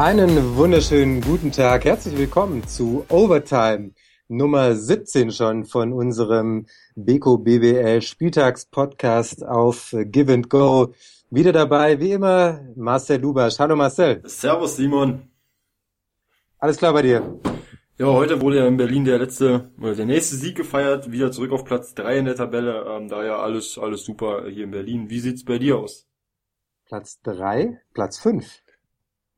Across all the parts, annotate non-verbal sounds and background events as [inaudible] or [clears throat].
Einen wunderschönen guten Tag. Herzlich willkommen zu Overtime Nummer 17 schon von unserem Beko BBL Spieltagspodcast auf Give and Go. Wieder dabei, wie immer, Marcel Lubasch. Hallo Marcel. Servus Simon. Alles klar bei dir? Ja, heute wurde ja in Berlin der letzte oder der nächste Sieg gefeiert, wieder zurück auf Platz 3 in der Tabelle. Ähm, daher alles, alles super hier in Berlin. Wie sieht's bei dir aus? Platz 3, Platz 5.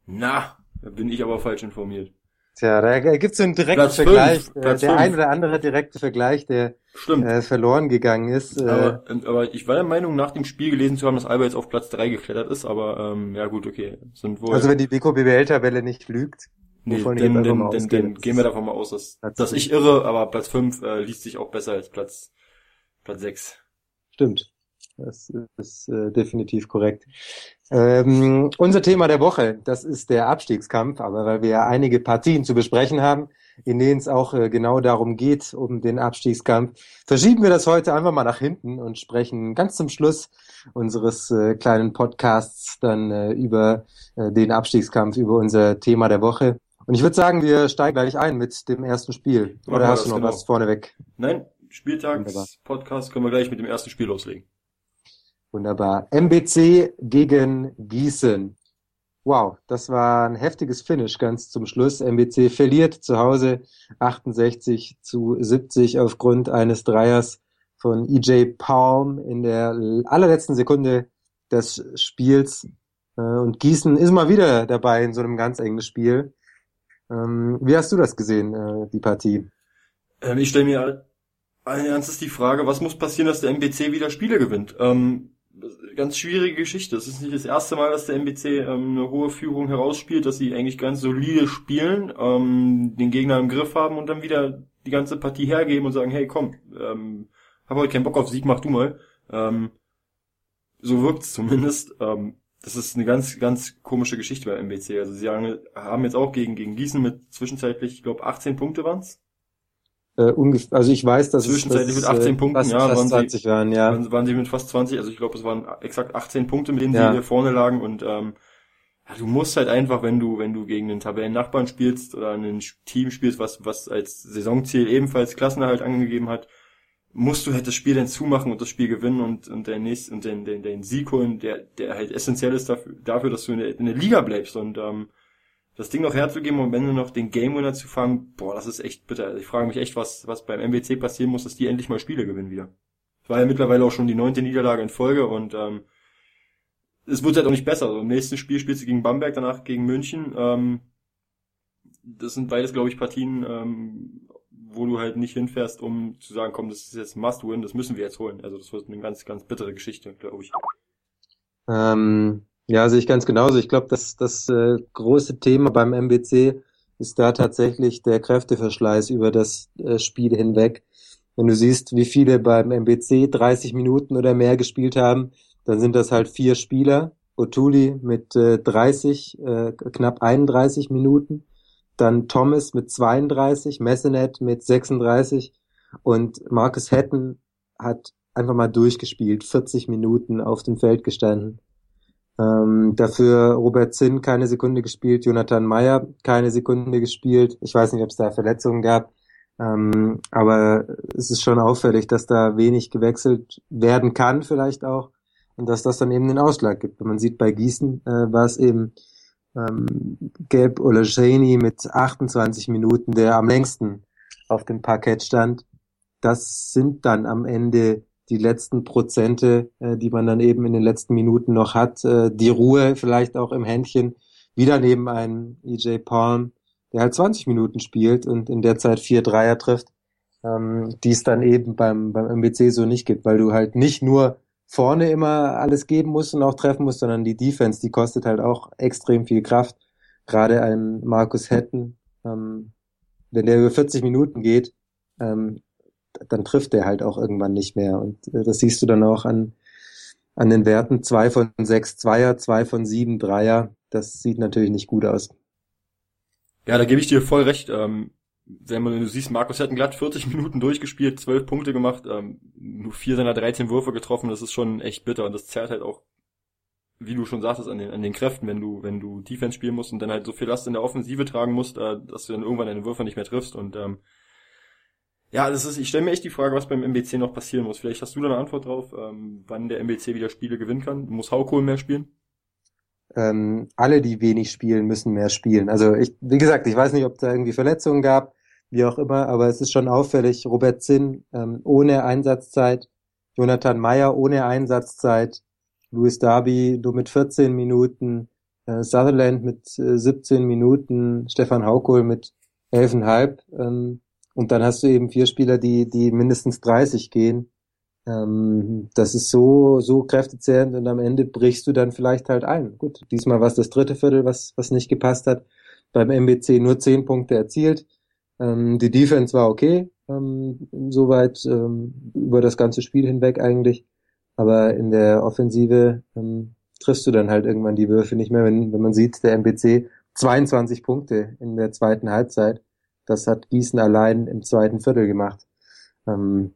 Na, da bin ich aber falsch informiert. Tja, da gibt's so einen direkten Platz Vergleich. fünf, der fünf. ein oder andere direkte Vergleich, der äh, verloren gegangen ist. Äh, aber, aber ich war der Meinung, nach dem Spiel gelesen zu haben, dass Alba jetzt auf Platz 3 geklettert ist, aber ähm, ja gut, okay. Sind wohl. also wenn die Beko BBL-Tabelle nicht lügt, nee, dann, dann, dann, ausgehe, dann gehen wir davon mal aus, dass, Platz dass ich irre, aber Platz 5 äh, liest sich auch besser als Platz, Platz 6. Stimmt. Das ist äh, definitiv korrekt. Ähm, unser Thema der Woche, das ist der Abstiegskampf, aber weil wir ja einige Partien zu besprechen haben, in denen es auch äh, genau darum geht, um den Abstiegskampf, verschieben wir das heute einfach mal nach hinten und sprechen ganz zum Schluss unseres äh, kleinen Podcasts dann äh, über äh, den Abstiegskampf, über unser Thema der Woche. Und ich würde sagen, wir steigen gleich ein mit dem ersten Spiel. Oder hast du noch genau. was vorneweg? Nein. Spieltags-Podcast können wir gleich mit dem ersten Spiel loslegen. Wunderbar. MBC gegen Gießen. Wow, das war ein heftiges Finish ganz zum Schluss. MBC verliert zu Hause 68 zu 70 aufgrund eines Dreiers von EJ Palm in der allerletzten Sekunde des Spiels. Äh, Und Gießen ist mal wieder dabei in so einem ganz engen Spiel. Ähm, Wie hast du das gesehen, äh, die Partie? Ähm, ich stelle mir allen Ernstes die Frage, was muss passieren, dass der MBC wieder Spiele gewinnt? Ähm, ganz schwierige Geschichte. Es ist nicht das erste Mal, dass der MBC ähm, eine hohe Führung herausspielt, dass sie eigentlich ganz solide spielen, ähm, den Gegner im Griff haben und dann wieder die ganze Partie hergeben und sagen, hey komm, ähm, hab heute keinen Bock auf Sieg, mach du mal. Ähm, so wirkt's zumindest. Ähm, das ist eine ganz, ganz komische Geschichte bei MBC. Also sie haben jetzt auch gegen, gegen Gießen mit zwischenzeitlich, ich glaube, 18 Punkte waren's. Äh, ungef- also ich weiß, dass Zwischenzeitlich es, mit 18 äh, Punkten, fast, ja, fast waren sie- 20 waren, ja. Waren, waren sie mit fast 20, also ich glaube, es waren exakt 18 Punkte, mit denen Ja. sie hier vorne lagen und ähm, ja, du musst halt einfach, wenn du, wenn du gegen einen Tabellennachbarn spielst oder ein Team spielst, was, was als Saisonziel ebenfalls Klassenerhalt angegeben hat, musst du halt das Spiel dann zumachen und das Spiel gewinnen und, und den nächsten, und den, den, den Sieg holen, der, der halt essentiell ist dafür, dafür dass du in der, in der Liga bleibst und ähm, das Ding noch herzugeben und am Ende noch den Game Winner zu fangen, boah, das ist echt bitter. Also ich frage mich echt, was, was beim MBC passieren muss, dass die endlich mal Spiele gewinnen wieder. Es war ja mittlerweile auch schon die neunte Niederlage in Folge und ähm, es wird halt auch nicht besser. Also im nächsten Spiel spielst du gegen Bamberg, danach gegen München. Ähm, das sind beides, glaube ich, Partien, ähm, wo du halt nicht hinfährst, um zu sagen, komm, das ist jetzt Must-Win, das müssen wir jetzt holen. Also das wird eine ganz, ganz bittere Geschichte, glaube ich. Ähm, ja, sehe ich ganz genauso. Ich glaube, dass das äh, große Thema beim MBC ist da tatsächlich der Kräfteverschleiß über das äh, Spiel hinweg. Wenn du siehst, wie viele beim MBC 30 Minuten oder mehr gespielt haben, dann sind das halt vier Spieler. Otuli mit äh, 30, äh, knapp 31 Minuten, dann Thomas mit 32, Messenet mit 36 und Marcus Hatton hat einfach mal durchgespielt, 40 Minuten auf dem Feld gestanden. Ähm, dafür Robert Zinn keine Sekunde gespielt, Jonathan Meyer keine Sekunde gespielt. Ich weiß nicht, ob es da Verletzungen gab, ähm, aber es ist schon auffällig, dass da wenig gewechselt werden kann, vielleicht auch, und dass das dann eben den Ausschlag gibt. Und man sieht bei Gießen äh, war es eben ähm, Gelb Olashani mit 28 Minuten, der am längsten auf dem Parkett stand. Das sind dann am Ende die letzten Prozente, äh, die man dann eben in den letzten Minuten noch hat. Äh, die Ruhe vielleicht auch im Händchen. Wieder neben einem EJ Palm, der halt 20 Minuten spielt und in der Zeit vier Dreier trifft, ähm, die es dann eben beim, beim MBC so nicht gibt, weil du halt nicht nur vorne immer alles geben musst und auch treffen musst, sondern die Defense, die kostet halt auch extrem viel Kraft. Gerade ein Markus Hatton, ähm, wenn der über 40 Minuten geht, ähm, dann trifft der halt auch irgendwann nicht mehr. Und äh, das siehst du dann auch an, an den Werten. Zwei von sechs Zweier, zwei von sieben Dreier. Das sieht natürlich nicht gut aus. Ja, da gebe ich dir voll recht. Ähm, wenn man, du siehst, Markus hat glatt 40 Minuten durchgespielt, 12 Punkte gemacht, ähm, nur vier seiner 13 Würfe getroffen, das ist schon echt bitter und das zerrt halt auch wie du schon sagtest, an den, an den Kräften, wenn du, wenn du Defense spielen musst und dann halt so viel Last in der Offensive tragen musst, äh, dass du dann irgendwann deine Würfe nicht mehr triffst und ähm, ja, das ist, ich stelle mir echt die Frage, was beim MBC noch passieren muss. Vielleicht hast du da eine Antwort drauf, ähm, wann der MBC wieder Spiele gewinnen kann. Muss Haukohl mehr spielen? Ähm, alle, die wenig spielen, müssen mehr spielen. Also ich, wie gesagt, ich weiß nicht, ob da irgendwie Verletzungen gab, wie auch immer, aber es ist schon auffällig. Robert Zinn ähm, ohne Einsatzzeit, Jonathan Meyer ohne Einsatzzeit, Louis Darby nur mit 14 Minuten, äh, Sutherland mit äh, 17 Minuten, Stefan Haukohl mit 11,5. Ähm, und dann hast du eben vier Spieler, die, die mindestens 30 gehen. Ähm, das ist so, so kräftezehrend und am Ende brichst du dann vielleicht halt ein. Gut, diesmal war es das dritte Viertel, was, was nicht gepasst hat. Beim MBC nur zehn Punkte erzielt. Ähm, die Defense war okay, ähm, soweit ähm, über das ganze Spiel hinweg eigentlich. Aber in der Offensive ähm, triffst du dann halt irgendwann die Würfe nicht mehr, wenn, wenn man sieht, der MBC 22 Punkte in der zweiten Halbzeit. Das hat Gießen allein im zweiten Viertel gemacht. Ähm,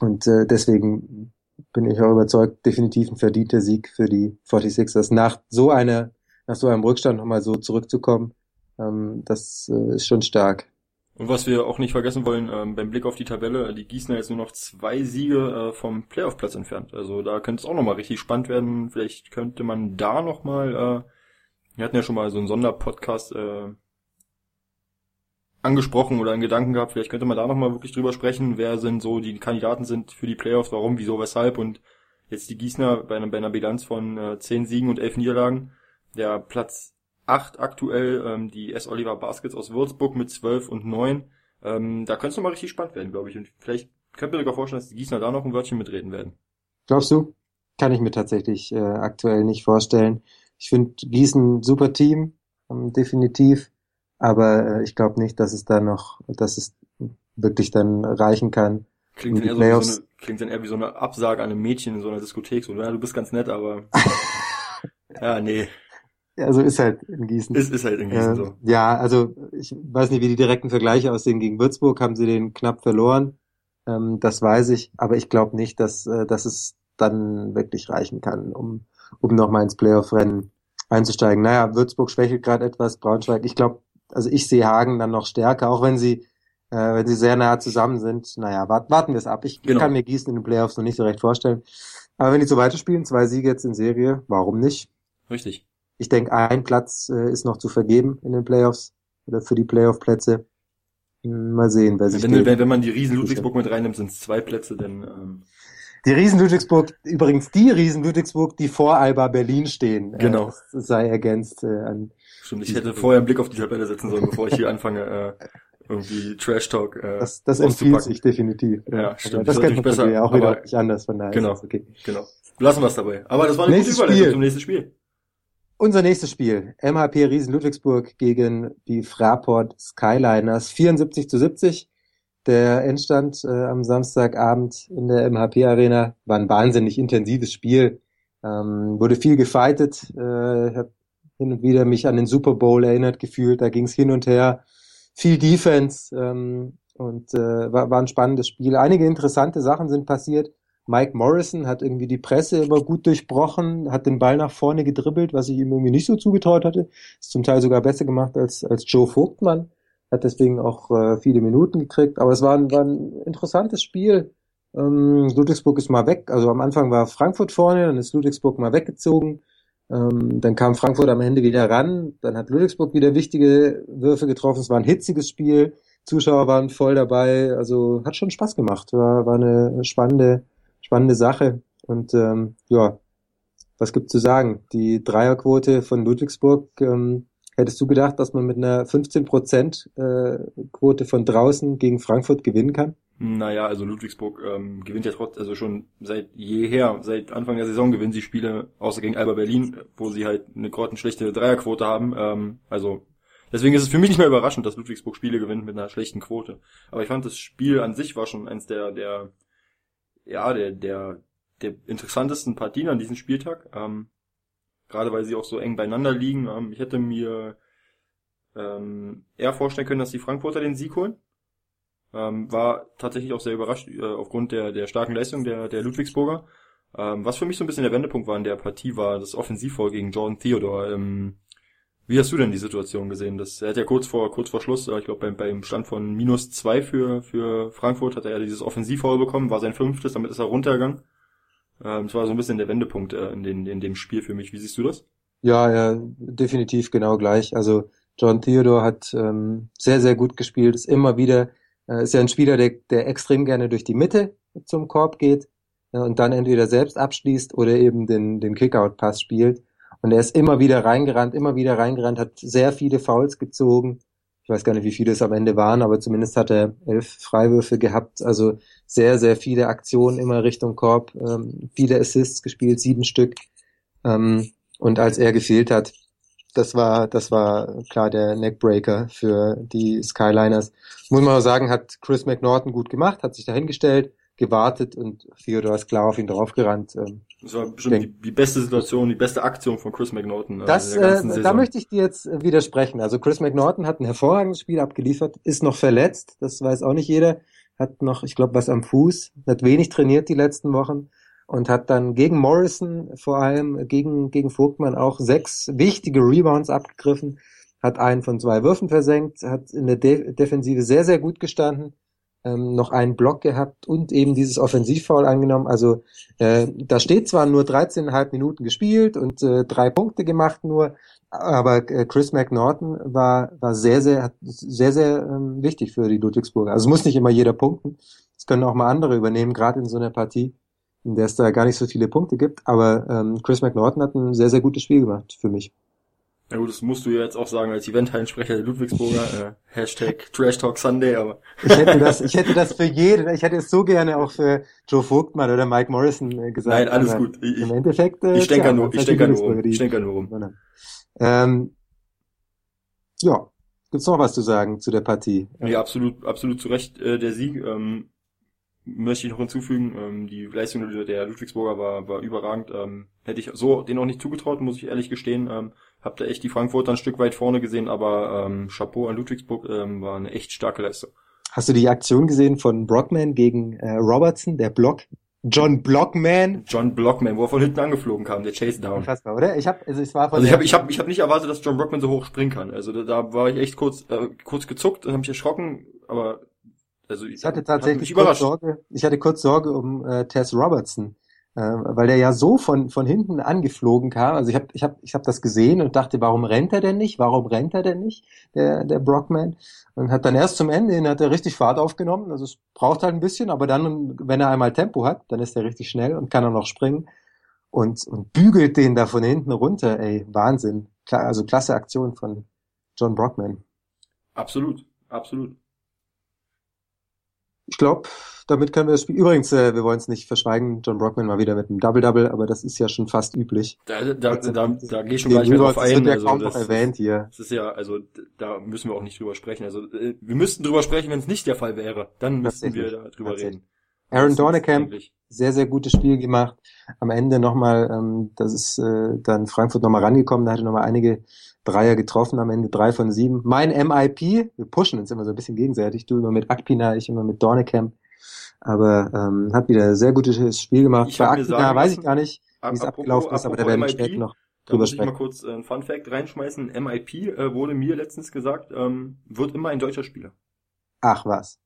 und äh, deswegen bin ich auch überzeugt, definitiv ein verdienter Sieg für die 46ers. Nach so einer, nach so einem Rückstand nochmal so zurückzukommen, ähm, das äh, ist schon stark. Und was wir auch nicht vergessen wollen, ähm, beim Blick auf die Tabelle, die Gießener jetzt nur noch zwei Siege äh, vom Playoff-Platz entfernt. Also da könnte es auch nochmal richtig spannend werden. Vielleicht könnte man da nochmal, äh, wir hatten ja schon mal so einen Sonderpodcast äh, angesprochen oder einen Gedanken gehabt, vielleicht könnte man da nochmal wirklich drüber sprechen, wer sind so die Kandidaten sind für die Playoffs, warum, wieso, weshalb und jetzt die Gießner bei einer, bei einer Bilanz von äh, 10 Siegen und 11 Niederlagen, der Platz 8 aktuell, ähm, die S. Oliver Baskets aus Würzburg mit 12 und 9, ähm, da könnte es nochmal richtig spannend werden, glaube ich und vielleicht könnte mir sogar vorstellen, dass die Gießner da noch ein Wörtchen mitreden werden. Glaubst du? Kann ich mir tatsächlich äh, aktuell nicht vorstellen. Ich finde Gießen super Team, ähm, definitiv. Aber äh, ich glaube nicht, dass es da noch, dass es wirklich dann reichen kann. Klingt dann, eher so, so eine, klingt dann eher wie so eine Absage an einem Mädchen in so einer Diskothek. So, ja, du bist ganz nett, aber [laughs] ja, nee. Ja, so ist halt in Gießen. Ist, ist halt in Gießen äh, so. Ja, also ich weiß nicht, wie die direkten Vergleiche aussehen. Gegen Würzburg haben sie den knapp verloren. Ähm, das weiß ich, aber ich glaube nicht, dass, äh, dass es dann wirklich reichen kann, um, um nochmal ins Playoff-Rennen einzusteigen. Naja, Würzburg schwächelt gerade etwas, Braunschweig. Ich glaube, also ich sehe Hagen dann noch stärker, auch wenn sie, äh, wenn sie sehr nah zusammen sind. Naja, wart, warten wir es ab. Ich genau. kann mir Gießen in den Playoffs noch nicht so recht vorstellen. Aber wenn die so weiterspielen, zwei Siege jetzt in Serie, warum nicht? Richtig. Ich denke, ein Platz äh, ist noch zu vergeben in den Playoffs oder für die Playoff-Plätze. Hm, mal sehen, wer sich wenn, wenn, wenn man die Riesen Ludwigsburg mit reinnimmt, sind es zwei Plätze, denn ähm die Riesen Ludwigsburg, übrigens die Riesen Ludwigsburg, die vor Alba Berlin stehen. Äh, genau. Äh, sei ergänzt äh, an Stimmt, ich hätte vorher einen Blick auf die Tabelle setzen sollen, bevor ich hier anfange, äh, irgendwie Trash Talk. Äh, das das empfiehlt sich definitiv. Ja, ja stimmt. Das, das kennt man besser, ja auch wieder nicht anders, von daher genau, okay. Genau. Lassen wir es dabei. Aber das war eine gute Überleitung zum nächsten Spiel. Unser nächstes Spiel. MHP Riesen Ludwigsburg gegen die Fraport Skyliners. 74 zu 70. Der Endstand äh, am Samstagabend in der MHP Arena war ein wahnsinnig intensives Spiel. Ähm, wurde viel gefightet. Äh, ich habe hin und wieder mich an den Super Bowl erinnert gefühlt. Da ging es hin und her. Viel Defense ähm, und äh, war, war ein spannendes Spiel. Einige interessante Sachen sind passiert. Mike Morrison hat irgendwie die Presse immer gut durchbrochen, hat den Ball nach vorne gedribbelt, was ich ihm irgendwie nicht so zugetraut hatte. Ist zum Teil sogar besser gemacht als, als Joe Vogtmann. Hat deswegen auch äh, viele Minuten gekriegt. Aber es war ein, war ein interessantes Spiel. Ähm, Ludwigsburg ist mal weg. Also am Anfang war Frankfurt vorne, dann ist Ludwigsburg mal weggezogen. Ähm, dann kam Frankfurt am Ende wieder ran. Dann hat Ludwigsburg wieder wichtige Würfe getroffen. Es war ein hitziges Spiel. Zuschauer waren voll dabei. Also hat schon Spaß gemacht. War, war eine spannende, spannende Sache. Und ähm, ja, was gibt's zu sagen? Die Dreierquote von Ludwigsburg, ähm, hättest du gedacht, dass man mit einer 15% äh, von draußen gegen Frankfurt gewinnen kann? Naja, also Ludwigsburg ähm, gewinnt ja trotz, also schon seit jeher, seit Anfang der Saison gewinnen sie Spiele, außer gegen Alba Berlin, wo sie halt eine grottenschlechte Dreierquote haben. Ähm, also deswegen ist es für mich nicht mehr überraschend, dass Ludwigsburg Spiele gewinnt mit einer schlechten Quote. Aber ich fand das Spiel an sich war schon eins der, der, ja, der, der, der interessantesten Partien an diesem Spieltag. Ähm, gerade weil sie auch so eng beieinander liegen. Ähm, ich hätte mir ähm, eher vorstellen können, dass die Frankfurter den Sieg holen. Ähm, war tatsächlich auch sehr überrascht äh, aufgrund der, der starken Leistung der, der Ludwigsburger. Ähm, was für mich so ein bisschen der Wendepunkt war in der Partie, war das Offensivfoul gegen Jordan Theodore. Ähm, wie hast du denn die Situation gesehen? Das, er hat ja kurz vor, kurz vor Schluss, äh, ich glaube beim, beim Stand von minus zwei für, für Frankfurt hat er ja dieses Offensivfoul bekommen, war sein fünftes, damit ist er runtergegangen. Ähm, das war so ein bisschen der Wendepunkt äh, in, den, in dem Spiel für mich. Wie siehst du das? Ja, ja, definitiv genau gleich. Also John Theodore hat ähm, sehr, sehr gut gespielt, ist immer wieder, äh, ist ja ein Spieler, der, der extrem gerne durch die Mitte zum Korb geht äh, und dann entweder selbst abschließt oder eben den, den Kickout-Pass spielt. Und er ist immer wieder reingerannt, immer wieder reingerannt, hat sehr viele Fouls gezogen. Ich weiß gar nicht, wie viele es am Ende waren, aber zumindest hat er elf Freiwürfe gehabt. Also sehr, sehr viele Aktionen immer Richtung Korb, ähm, viele Assists gespielt, sieben Stück. Ähm, und als er gefehlt hat, das war, das war klar der Neckbreaker für die Skyliners. Muss man auch sagen, hat Chris McNaughton gut gemacht, hat sich dahingestellt, gewartet und Theodor ist klar auf ihn draufgerannt. Ähm, das war bestimmt die, die, beste Situation, die beste Aktion von Chris McNaughton. Äh, das, äh, da möchte ich dir jetzt widersprechen. Also Chris McNaughton hat ein hervorragendes Spiel abgeliefert, ist noch verletzt, das weiß auch nicht jeder, hat noch, ich glaube, was am Fuß, hat wenig trainiert die letzten Wochen und hat dann gegen Morrison, vor allem gegen, gegen Vogtmann auch sechs wichtige Rebounds abgegriffen, hat einen von zwei Würfen versenkt, hat in der De Defensive sehr, sehr gut gestanden, ähm, noch einen Block gehabt und eben dieses Offensivfoul angenommen. Also äh, da steht zwar nur 13,5 Minuten gespielt und äh, drei Punkte gemacht nur, aber äh, Chris McNaughton war, war sehr, sehr, sehr, sehr ähm, wichtig für die Ludwigsburger. Also es muss nicht immer jeder punkten. Es können auch mal andere übernehmen, gerade in so einer Partie in der es da gar nicht so viele Punkte gibt. Aber ähm, Chris McNaughton hat ein sehr, sehr gutes Spiel gemacht für mich. Ja gut, das musst du ja jetzt auch sagen als Eventhallensprecher der Ludwigsburger, äh, Hashtag Trash Talk Sunday, aber. Ich hätte das, ich hätte das für jeden, ich hätte es so gerne auch für Joe Vogtmann oder Mike Morrison äh, gesagt. Nein, alles gut. Ich, Im Endeffekt. Äh, ich denke ja, nur, ich denke nur rum. Ich denke nur rum. Ähm, ja. Gibt's noch was zu sagen zu der Partie? Ja, absolut, absolut zu Recht äh, der Sieg. Ähm, möchte ich noch hinzufügen, ähm, die Leistung der Ludwigsburger war, war überragend. Ähm, hätte ich so den auch nicht zugetraut, muss ich ehrlich gestehen. Ähm, hab da echt die Frankfurter ein Stück weit vorne gesehen, aber ähm, Chapeau an Ludwigsburg ähm, war eine echt starke Leistung. Hast du die Aktion gesehen von Brockman gegen äh, Robertson, der Block? John Blockman. John Blockman, wo er von hinten angeflogen kam, der Chase Down. Unfassbar, oder? Ich habe, also es war von Also ich habe, ich habe, ich habe nicht erwartet, dass John Blockman so hoch springen kann. Also da, da war ich echt kurz, äh, kurz gezuckt und habe mich erschrocken, aber also ich hatte tatsächlich kurz Sorge, ich hatte kurz Sorge um äh, Tess Robertson, weil der ja so von von hinten angeflogen kam. Also ich habe ich habe ich habe das gesehen und dachte, warum rennt er denn nicht? Warum rennt er denn nicht? Der der Brockman und hat dann erst zum Ende hin hat er richtig Fahrt aufgenommen. Also es braucht halt ein bisschen, aber dann wenn er einmal Tempo hat, dann ist er richtig schnell und kann auch noch springen und und bügelt den da von hinten runter. Ey, Wahnsinn. Also klasse Aktion von John Brockman. Absolut, absolut ich glaube, damit können wir das Spiel. Übrigens, äh, wir wollen es nicht verschweigen, John Brockman mal wieder mit einem Double-Double, aber das ist ja schon fast üblich. Da, da, da, da, da gehe ich schon gleich mehr drauf ein. Das wird ja also, kaum noch erwähnt hier. Das ist ja, also da müssen wir auch nicht drüber sprechen. Also äh, wir müssten drüber sprechen, wenn es nicht der Fall wäre. Dann müssten wir da drüber reden. Aaron Dornekamp, sehr, sehr gutes Spiel gemacht. Am Ende nochmal, ähm, das ist äh, dann Frankfurt nochmal rangekommen, da hatte nochmal einige Dreier getroffen, am Ende drei von sieben. Mein MIP, wir pushen uns immer so ein bisschen gegenseitig, du immer mit Akpina, ich immer mit Dornekamp. Aber ähm, hat wieder ein sehr gutes Spiel gemacht. Ich Bei Akpina weiß ich gar nicht, wie es abgelaufen ist, aber da werden wir später noch drüber da muss sprechen. ich mal kurz äh, ein Fun Fact reinschmeißen. MIP äh, wurde mir letztens gesagt, ähm, wird immer ein deutscher Spieler. Ach was.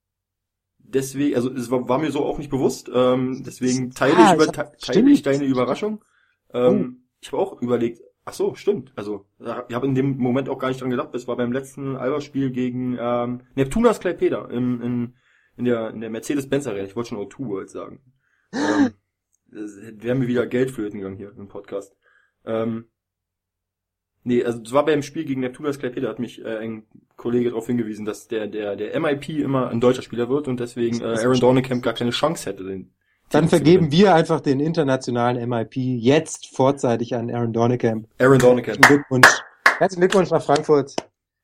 Deswegen, also es war, war mir so auch nicht bewusst. Ähm, deswegen teile ah, ich, über, teile ich deine Überraschung. Ähm, oh. Ich habe auch überlegt, Ach so, stimmt. Also, ich habe in dem Moment auch gar nicht dran gedacht. Es war beim letzten Alba-Spiel gegen ähm, Neptunas Kleipeda in, in, in der, in der Mercedes-Benz-Arena. Ich wollte schon O2 World sagen. ähm, [laughs] wäre mir wieder Geld flöten gegangen hier im Podcast. Ähm, nee, also es war beim Spiel gegen Neptunas Kleipeda, hat mich äh, ein Kollege darauf hingewiesen, dass der, der, der MIP immer ein deutscher Spieler wird und deswegen äh, Aaron Dornekamp gar keine Chance hätte, den dann vergeben wir einfach den internationalen MIP jetzt vorzeitig an Aaron Dornekamp. Aaron Dornekamp. Glückwunsch. Herzlichen Glückwunsch nach Frankfurt.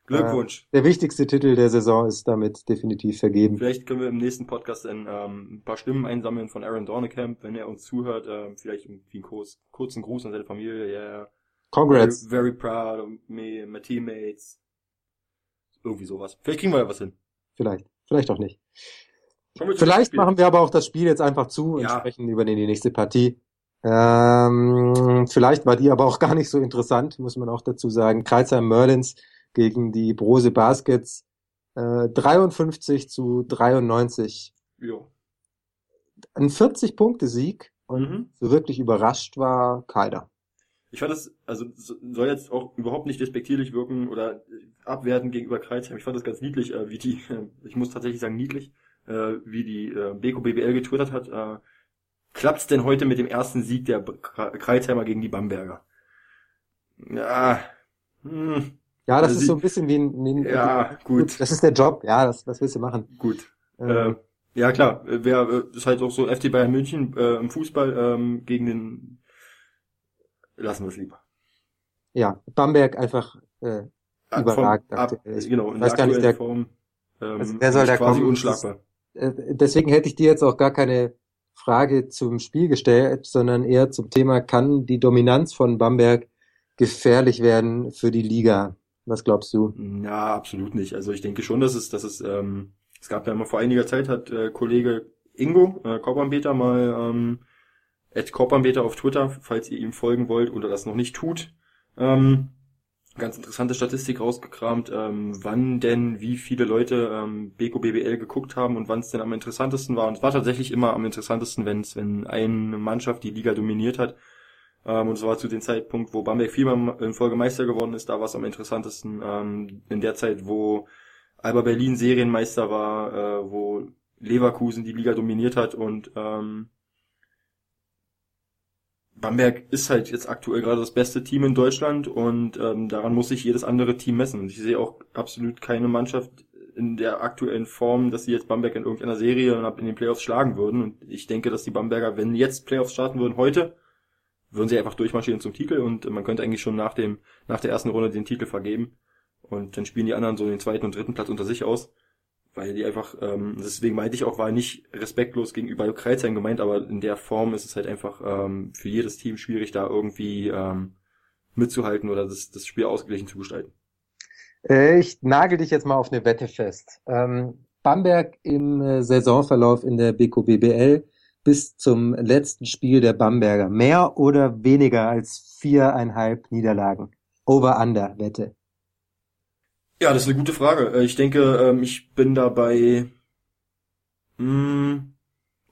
Glückwunsch. Äh, der wichtigste Titel der Saison ist damit definitiv vergeben. Vielleicht können wir im nächsten Podcast dann, ähm, ein paar Stimmen einsammeln von Aaron Dornekamp, wenn er uns zuhört. Ähm, vielleicht irgendwie einen kurz, kurzen Gruß an seine Familie. Yeah. Congrats. Very, very proud of me and my teammates. Irgendwie sowas. Vielleicht kriegen wir ja was hin. Vielleicht. Vielleicht auch nicht. Vielleicht machen wir aber auch das Spiel jetzt einfach zu und ja. sprechen über die nächste Partie. Ähm, vielleicht war die aber auch gar nicht so interessant, muss man auch dazu sagen. Kreuzheim Merlins gegen die Brose Baskets äh, 53 zu 93. Jo. Ein 40-Punkte-Sieg und Mhm. so wirklich überrascht war keiner. Ich fand das, also so- soll jetzt auch überhaupt nicht despektierlich wirken oder abwerten gegenüber Kreuzheim. Ich fand das ganz niedlich, äh, wie die, [laughs] ich muss tatsächlich sagen niedlich, äh, wie die äh, Beko BBL getwittert hat. Äh, klappt's denn heute mit dem ersten Sieg der B- Kre- Kreuzheimer gegen die Bamberger? Ja, hm, Ja, das Also ist so ein bisschen wie ein, wie ein ja, gut, Das ist der Job, ja, das, was willst du machen? gut. Äh, Äh, ja klar, äh, wer äh, ist halt auch so FC Bayern München äh, im Fußball ähm, gegen den lassen wir es lieber. ja, Bamberg einfach äh, vom- ab, genau, in der gar nicht, aktuellen der- Form. Ähm, Also wer soll ist da quasi kommen? unschlagbar. Äh, deswegen hätte ich dir jetzt auch gar keine Frage zum Spiel gestellt, sondern eher zum Thema, kann die Dominanz von Bamberg gefährlich werden für die Liga? Was glaubst du? Ja, absolut nicht. Also ich denke schon, dass es, dass es, ähm, es gab ja mal vor einiger Zeit hat äh, Kollege Ingo äh, Korbanbeter mal ähm, at Korbanbeter auf Twitter, falls ihr ihm folgen wollt oder das noch nicht tut, ähm, ganz interessante Statistik rausgekramt, ähm, wann denn wie viele Leute ähm, Beko BBL geguckt haben und wann es denn am interessantesten war. Und es war tatsächlich immer am interessantesten, wenn's, wenn eine Mannschaft die Liga dominiert hat. Ähm, und es war zu dem Zeitpunkt, wo Bamberg viermal in Folge Meister geworden ist, da war es am interessantesten. Ähm, in der Zeit, wo Alba Berlin Serienmeister war, äh, wo Leverkusen die Liga dominiert hat und ähm, Bamberg ist halt jetzt aktuell gerade das beste Team in Deutschland und ähm, daran muss sich jedes andere Team messen. Und ich sehe auch absolut keine Mannschaft in der aktuellen Form, dass sie jetzt Bamberg in irgendeiner Serie und in den Playoffs schlagen würden. Und ich denke, dass die Bamberger, wenn jetzt Playoffs starten würden heute, würden sie einfach durchmarschieren zum Titel und man könnte eigentlich schon nach dem nach der ersten Runde den Titel vergeben und dann spielen die anderen so den zweiten und dritten Platz unter sich aus, weil die einfach ähm, deswegen meinte ich auch war nicht respektlos gegenüber Kreuzheim gemeint, aber in der Form ist es halt einfach ähm, für jedes Team schwierig da irgendwie ähm, mitzuhalten oder das, das Spiel ausgeglichen zu gestalten. Äh, ich nagel dich jetzt mal auf eine Wette fest. Ähm, Bamberg im äh, Saisonverlauf in der BKBBL bis zum letzten Spiel der Bamberger. Mehr oder weniger als viereinhalb Niederlagen. Over-Under-Wette. Ja, das ist eine gute Frage. Äh, Ich denke, ähm, ich bin dabei mh,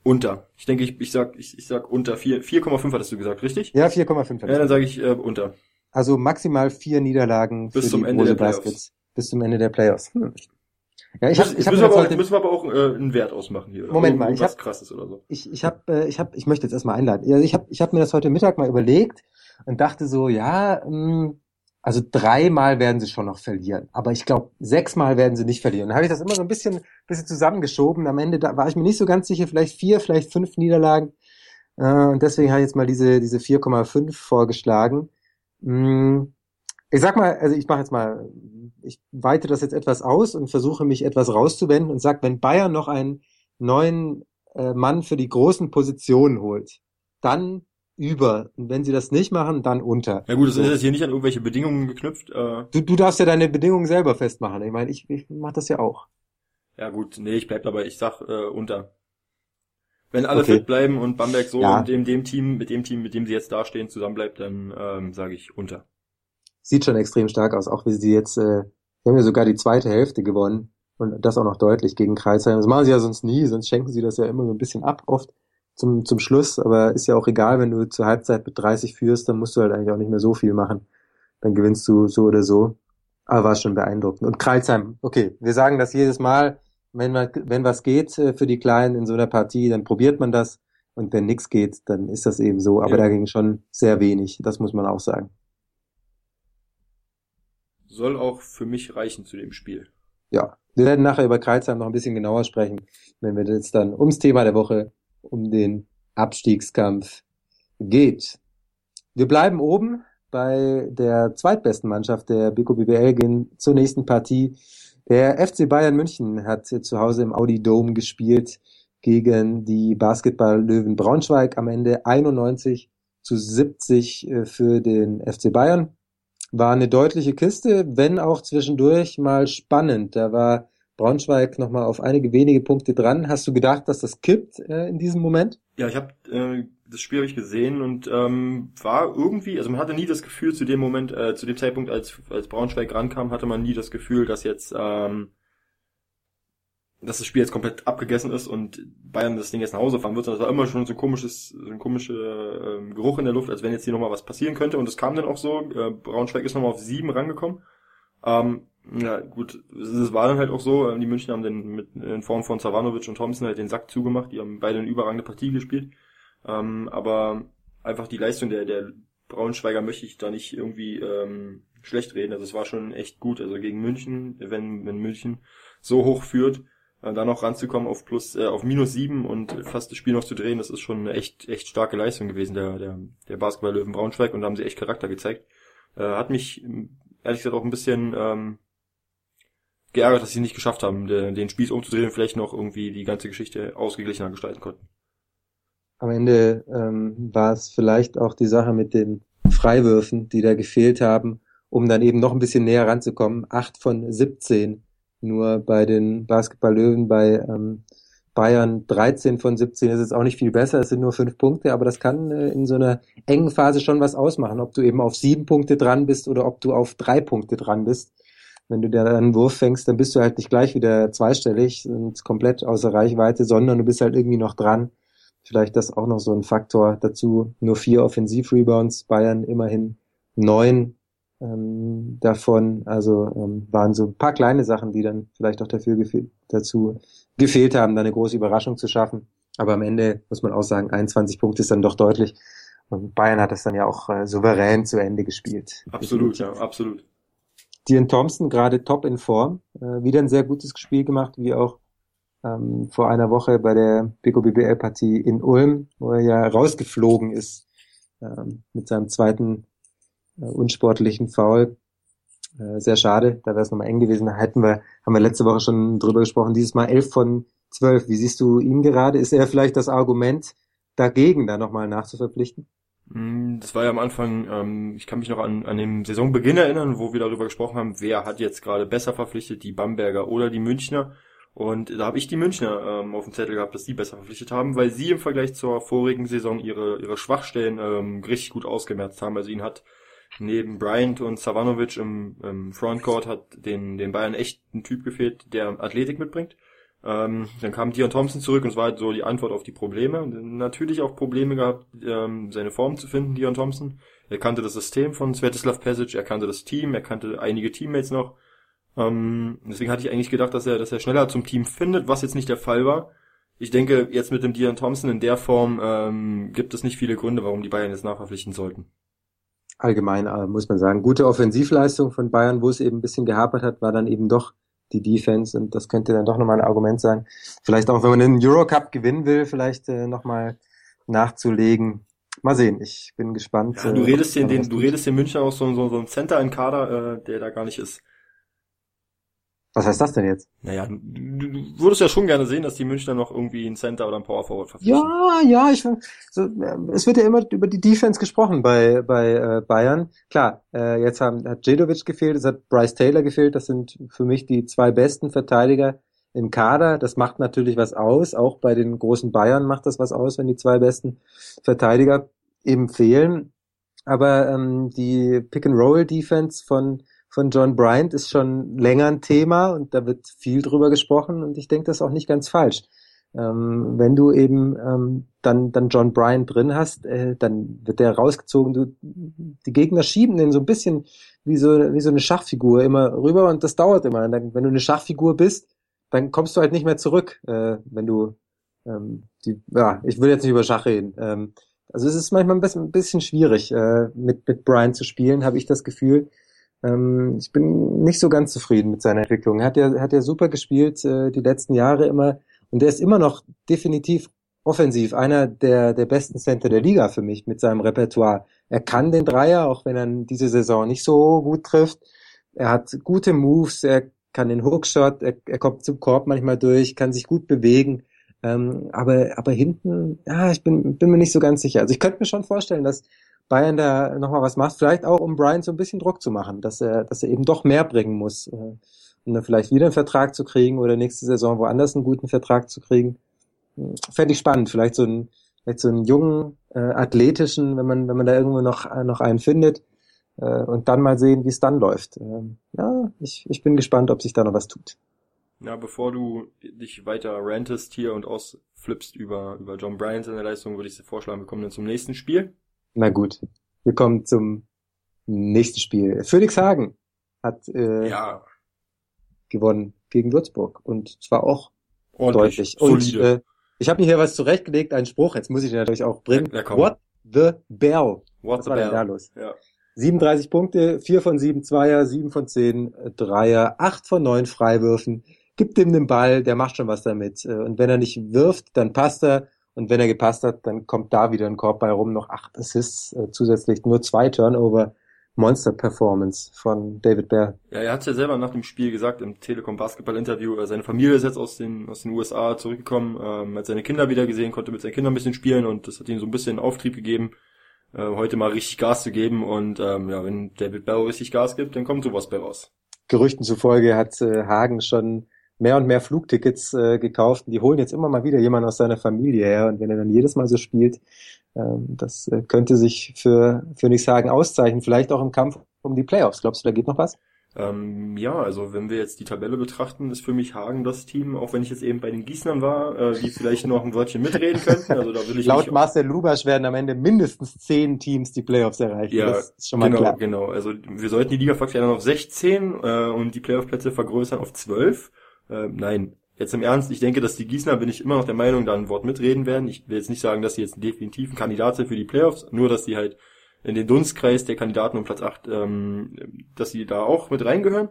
unter. Ich denke, ich, ich sag ich, ich sag unter vier 4,5 hattest du gesagt, richtig? Ja, 4,5. Ja, dann sage ich äh, unter. Also maximal vier Niederlagen Bis für zum die Ende der Playoffs. Baskets. Bis zum Ende der Playoffs. Hm. Ja, ich müssen, ich hab müssen, wir auch, müssen wir aber auch äh, einen Wert ausmachen hier. Moment mal, ich hab- krasses oder so. ich, ich habe äh, ich hab, ich möchte jetzt erstmal einladen. Also ich habe ich hab mir das heute Mittag mal überlegt und dachte so, ja, mh, also dreimal werden sie schon noch verlieren, aber ich glaube sechsmal werden sie nicht verlieren. Dann habe ich das immer so ein bisschen bisschen zusammengeschoben. Am Ende da war ich mir nicht so ganz sicher, vielleicht vier, vielleicht fünf Niederlagen. Äh, und deswegen habe ich jetzt mal diese diese 4,5 vorgeschlagen. Mh, ich sag mal, also ich mache jetzt mal, ich weite das jetzt etwas aus und versuche mich etwas rauszuwenden und sag, wenn Bayern noch einen neuen äh, Mann für die großen Positionen holt, dann über. Und wenn sie das nicht machen, dann unter. Ja gut, das ist jetzt hier nicht an irgendwelche Bedingungen geknüpft. Äh, Du, du darfst ja deine Bedingungen selber festmachen. Ich meine, ich, ich mache das ja auch. ja gut, nee, ich bleib dabei. Ich sag äh, unter. Wenn alle Okay. fit bleiben und Bamberg so Ja. mit dem, dem Team, mit dem Team, mit dem sie jetzt dastehen, zusammenbleibt, dann ähm, sage ich unter. Sieht schon extrem stark aus, auch wie sie jetzt, äh, sie haben ja sogar die zweite Hälfte gewonnen und das auch noch deutlich gegen Kreisheim. Das machen sie ja sonst nie, sonst schenken sie das ja immer so ein bisschen ab, oft zum, zum Schluss, aber ist ja auch egal, wenn du zur Halbzeit mit 30 führst, dann musst du halt eigentlich auch nicht mehr so viel machen. Dann gewinnst du so oder so. Aber war schon beeindruckend. Und Kreilsheim, okay, wir sagen das jedes Mal, wenn, man, wenn was geht äh, für die Kleinen in so einer Partie, dann probiert man das. Und wenn nichts geht, dann ist das eben so. Aber Ja. da ging schon sehr wenig, das muss man auch sagen. Soll auch für mich reichen zu dem Spiel. ja, wir werden nachher über Kreuzheim noch ein bisschen genauer sprechen, wenn wir jetzt dann ums Thema der Woche, um den Abstiegskampf geht. Wir bleiben oben bei der zweitbesten Mannschaft der BKBBL, gehen zur nächsten Partie. Der FC Bayern München hat zu Hause im Audi Dome gespielt gegen die Basketball-Löwen Braunschweig. Am Ende 91 zu 70 äh, für den FC Bayern war eine deutliche Kiste, wenn auch zwischendurch mal spannend. Da war Braunschweig nochmal auf einige wenige Punkte dran. Hast du gedacht, dass das kippt äh, in diesem Moment? Ja, ich habe äh, das Spiel habe ich gesehen und ähm, war irgendwie, also man hatte nie das Gefühl zu dem Moment, äh, zu dem Zeitpunkt, als, als Braunschweig rankam, hatte man nie das Gefühl, dass jetzt, ähm, dass das Spiel jetzt komplett abgegessen ist und Bayern das Ding jetzt nach Hause fahren wird. Das war immer schon so ein komisches, so ein komischer ähm, Geruch in der Luft, als wenn jetzt hier nochmal was passieren könnte. Und es kam dann auch so. Äh, Braunschweig ist nochmal auf sieben rangekommen. Ähm, ja, gut, es war dann halt auch so, äh, die München haben dann mit in Form von Savanovic und Thompson halt den Sack zugemacht, die haben beide eine überragende Partie gespielt. Ähm, aber einfach die Leistung der, der Braunschweiger möchte ich da nicht irgendwie ähm, schlecht reden. Also es war schon echt gut. Also gegen München, wenn, wenn München so hoch führt, äh, da noch ranzukommen auf plus, äh, auf minus sieben und fast das Spiel noch zu drehen, das ist schon eine echt, echt starke Leistung gewesen, der, der, der Basketball-Löwen Braunschweig und da haben sie echt Charakter gezeigt. Äh, hat mich ehrlich gesagt auch ein bisschen ähm, geärgert, dass sie nicht geschafft haben, den, den Spieß umzudrehen und vielleicht noch irgendwie die ganze Geschichte ausgeglichener gestalten konnten. Am Ende ähm, war es vielleicht auch die Sache mit den Freiwürfen, die da gefehlt haben, um dann eben noch ein bisschen näher ranzukommen. Acht von 17 nur bei den Basketball-Löwen, bei ähm, Bayern 13 von 17 ist es auch nicht viel besser, es sind nur fünf Punkte, aber das kann äh, in so einer engen Phase schon was ausmachen, ob du eben auf sieben Punkte dran bist oder ob du auf drei Punkte dran bist wenn du da einen Wurf fängst, dann bist du halt nicht gleich wieder zweistellig und komplett außer Reichweite, sondern du bist halt irgendwie noch dran. Vielleicht das auch noch so ein Faktor dazu. Nur vier Offensiv-Rebounds, Bayern immerhin neun ähm, davon. Also ähm, waren so ein paar kleine Sachen, die dann vielleicht auch dafür gefe dazu gefehlt haben, da eine große Überraschung zu schaffen. Aber am Ende muss man auch sagen, 21 Punkte ist dann doch deutlich. Und Bayern hat das dann ja auch äh, souverän zu Ende gespielt. Absolut, ja, absolut. Dion Thompson gerade top in Form, äh, wieder ein sehr gutes Spiel gemacht, wie auch ähm, vor einer Woche bei der BKBBL-Partie in Ulm, wo er ja rausgeflogen ist ähm, mit seinem zweiten äh, unsportlichen Foul. Äh, sehr schade, da wäre es nochmal eng gewesen. Da hätten wir, haben wir letzte Woche schon drüber gesprochen, dieses Mal elf von zwölf. Wie siehst du ihn gerade? Ist er vielleicht das Argument dagegen, da nochmal nachzuverpflichten? Mm, das war ja am Anfang, ähm, ich kann mich noch an, an den Saisonbeginn erinnern, wo wir darüber gesprochen haben, wer hat jetzt gerade besser verpflichtet, die Bamberger oder die Münchner. Und da habe ich die Münchner ähm, auf dem Zettel gehabt, dass die besser verpflichtet haben, weil sie im Vergleich zur vorigen Saison ihre, ihre Schwachstellen ähm, richtig gut ausgemerzt haben. Also ihn hat neben Bryant und Savanovic im, im Frontcourt hat den, den Bayern echt ein Typ gefehlt, der Athletik mitbringt. Ähm, dann kam Dion Thompson zurück und es war halt so die Antwort auf die Probleme. Natürlich auch Probleme gehabt, ähm, seine Form zu finden, Dion Thompson. Er kannte das System von Svetislav Pesic, er kannte das Team, er kannte einige Teammates noch. Ähm, deswegen hatte ich eigentlich gedacht, dass er, dass er schneller zum Team findet, was jetzt nicht der Fall war. Ich denke, jetzt mit dem Dion Thompson in der Form ähm, gibt es nicht viele Gründe, warum die Bayern jetzt nachverpflichten sollten. Allgemein äh, muss man sagen, gute Offensivleistung von Bayern, wo es eben ein bisschen gehapert hat, war dann eben doch die Defense und das könnte dann doch nochmal ein Argument sein. Vielleicht auch, wenn man den Eurocup gewinnen will, vielleicht äh, nochmal nachzulegen. Mal sehen, ich bin gespannt. Ja, du äh, redest hier den, du redest in München auch so, so, so ein Center in Kader, äh, der da gar nicht ist. Was heißt das denn jetzt? Naja, du, du würdest ja schon gerne sehen, dass die Münchner noch irgendwie einen Center oder einen Power Forward verpflichten. Ja, ja, ich so, äh, es wird ja immer über die Defense gesprochen bei bei äh, Bayern. Klar, äh, jetzt haben, hat Jedovic gefehlt, es hat Bryce Taylor gefehlt. Das sind für mich die zwei besten Verteidiger im Kader. Das macht natürlich was aus. Auch bei den großen Bayern macht das was aus, wenn die zwei besten Verteidiger eben fehlen. Aber ähm, die Pick and Roll Defense von von John Bryant ist schon länger ein Thema und da wird viel drüber gesprochen und ich denke, das ist auch nicht ganz falsch. Ähm, wenn du eben ähm, dann, dann John Bryant drin hast, äh, dann wird der rausgezogen. Du, die Gegner schieben den so ein bisschen wie so, wie so eine Schachfigur immer rüber und das dauert immer. Dann, wenn du eine Schachfigur bist, dann kommst du halt nicht mehr zurück, äh, wenn du ähm, die, ja, ich will jetzt nicht über Schach reden. Ähm, also es ist manchmal ein bisschen, ein bisschen schwierig, äh, mit, mit Bryant zu spielen, habe ich das Gefühl. Ähm, ich bin nicht so ganz zufrieden mit seiner Entwicklung. Er hat ja, hat ja super gespielt äh, die letzten Jahre immer und er ist immer noch definitiv offensiv einer der, der besten Center der Liga für mich mit seinem Repertoire. Er kann den Dreier, auch wenn er diese Saison nicht so gut trifft. Er hat gute Moves, er kann den Hookshot, er, er kommt zum Korb manchmal durch, kann sich gut bewegen. Ähm, aber, aber hinten, ja, ich bin, bin mir nicht so ganz sicher. Also ich könnte mir schon vorstellen, dass Bayern da nochmal was macht, vielleicht auch um Brian so ein bisschen Druck zu machen, dass er, dass er eben doch mehr bringen muss, äh, um dann vielleicht wieder einen Vertrag zu kriegen oder nächste Saison woanders einen guten Vertrag zu kriegen. Fände ich spannend, vielleicht so ein vielleicht so einen jungen, äh, athletischen, wenn man, wenn man da irgendwo noch, noch einen findet, äh, und dann mal sehen, wie es dann läuft. Ähm, ja, ich, ich bin gespannt, ob sich da noch was tut. Ja, bevor du dich weiter rantest hier und ausflippst über, über John Bryant in der Leistung, würde ich dir vorschlagen, wir kommen dann zum nächsten Spiel. Na gut, wir kommen zum nächsten Spiel. Phoenix Hagen hat äh, ja. gewonnen gegen Würzburg und zwar auch Ordentlich, deutlich. Und äh, ich habe mir hier was zurechtgelegt, einen Spruch, jetzt muss ich den natürlich auch bringen. Ja. What the bell? What Was the war denn bell? da los? Ja. 37 Punkte, 4 von 7 Zweier, 7 von 10 Dreier, 8 von 9 Freiwürfen. Gibt ihm den Ball, der macht schon was damit. Äh, Und wenn er nicht wirft, dann passt er. Und wenn er gepasst hat, dann kommt da wieder ein Korb bei rum. Noch 8 Assists äh, zusätzlich, nur zwei Turnover. Monster-Performance von David Bear. Ja, er hat ja selber nach dem Spiel gesagt im Telekom Basketball Interview, äh, seine Familie ist jetzt aus den aus den USA zurückgekommen, ähm, hat seine Kinder wieder gesehen, konnte mit seinen Kindern ein bisschen spielen und das hat ihm so ein bisschen Auftrieb gegeben, äh, heute mal richtig Gas zu geben und ähm, ja, wenn David Bell richtig Gas gibt, dann kommt sowas bei raus. Gerüchten zufolge hat äh, Hagen schon mehr und mehr Flugtickets äh, gekauft. Die holen jetzt immer mal wieder jemanden aus seiner Familie her. Und wenn er dann jedes Mal so spielt, ähm, das äh, könnte sich für Phoenix Hagen auszeichnen. Vielleicht auch im Kampf um die Playoffs. Glaubst du, da geht noch was? Ähm, ja, also wenn wir jetzt die Tabelle betrachten, ist für mich Hagen das Team, auch wenn ich jetzt eben bei den Gießnern war, äh, die vielleicht noch ein Wörtchen mitreden könnten. Also da will ich Laut Marcel Lubasch werden am Ende mindestens zehn Teams die Playoffs erreichen. Ja, das ist schon mal genau, klar. genau. Also wir sollten die Liga verkleinern auf 16 äh, und die Playoff-Plätze vergrößern auf 12. Äh, nein, jetzt im Ernst, ich denke, dass die Gießener, bin ich immer noch der Meinung, da ein Wort mitreden werden. Ich will jetzt nicht sagen, dass sie jetzt definitiv ein Kandidat sind für die Playoffs, nur dass sie halt in den Dunstkreis der Kandidaten um Platz 8, ähm, dass sie da auch mit reingehören.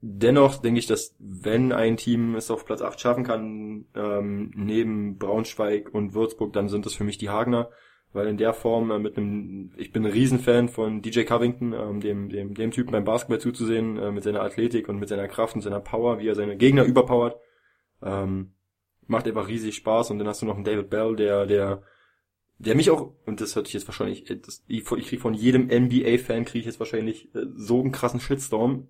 Dennoch denke ich, dass wenn ein Team es auf Platz 8 schaffen kann, ähm, neben Braunschweig und Würzburg, dann sind das für mich die Hagener, weil in der Form äh, mit einem, ich bin ein Riesenfan von DJ Covington, ähm, dem, dem, dem Typen beim Basketball zuzusehen, äh, mit seiner Athletik und mit seiner Kraft und seiner Power, wie er seine Gegner überpowert. Ähm, macht einfach riesig Spaß und dann hast du noch einen David Bell, der, der, der mich auch, und das hört ich jetzt wahrscheinlich, äh, das, ich, ich krieg von jedem NBA-Fan kriege ich jetzt wahrscheinlich äh, so einen krassen Shitstorm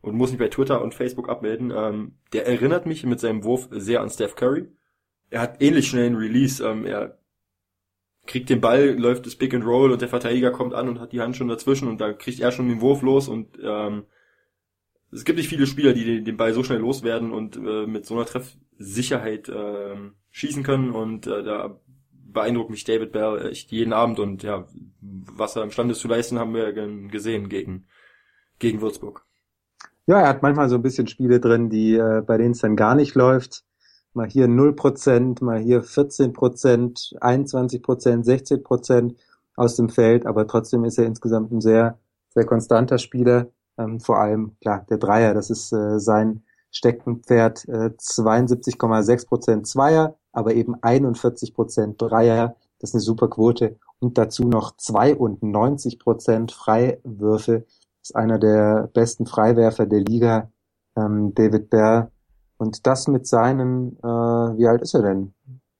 und muss mich bei Twitter und Facebook abmelden. Ähm, der erinnert mich mit seinem Wurf sehr an Steph Curry. Er hat ähnlich schnell einen Release. Ähm, er kriegt den Ball, läuft das Pick and Roll und der Verteidiger kommt an und hat die Hand schon dazwischen und da kriegt er schon den Wurf los und ähm, es gibt nicht viele Spieler, die den, den Ball so schnell loswerden und äh, mit so einer Treffsicherheit ähm, schießen können und äh, da beeindruckt mich David Bell echt jeden Abend und ja, was er imstande ist zu leisten, haben wir gesehen gegen gegen Würzburg. Ja, er hat manchmal so ein bisschen Spiele drin, die äh, bei denen es dann gar nicht läuft. Mal hier 0%, mal hier 14%, 21%, 16% aus dem Feld, aber trotzdem ist er insgesamt ein sehr, sehr konstanter Spieler. Ähm, vor allem, klar, der Dreier, das ist äh, sein Steckenpferd, äh, 72,6% Zweier, aber eben 41% Dreier, das ist eine super Quote. Und dazu noch 92% Freiwürfe, ist einer der besten Freiwerfer der Liga, ähm, David Baer. Und das mit seinen, äh, wie alt ist er denn?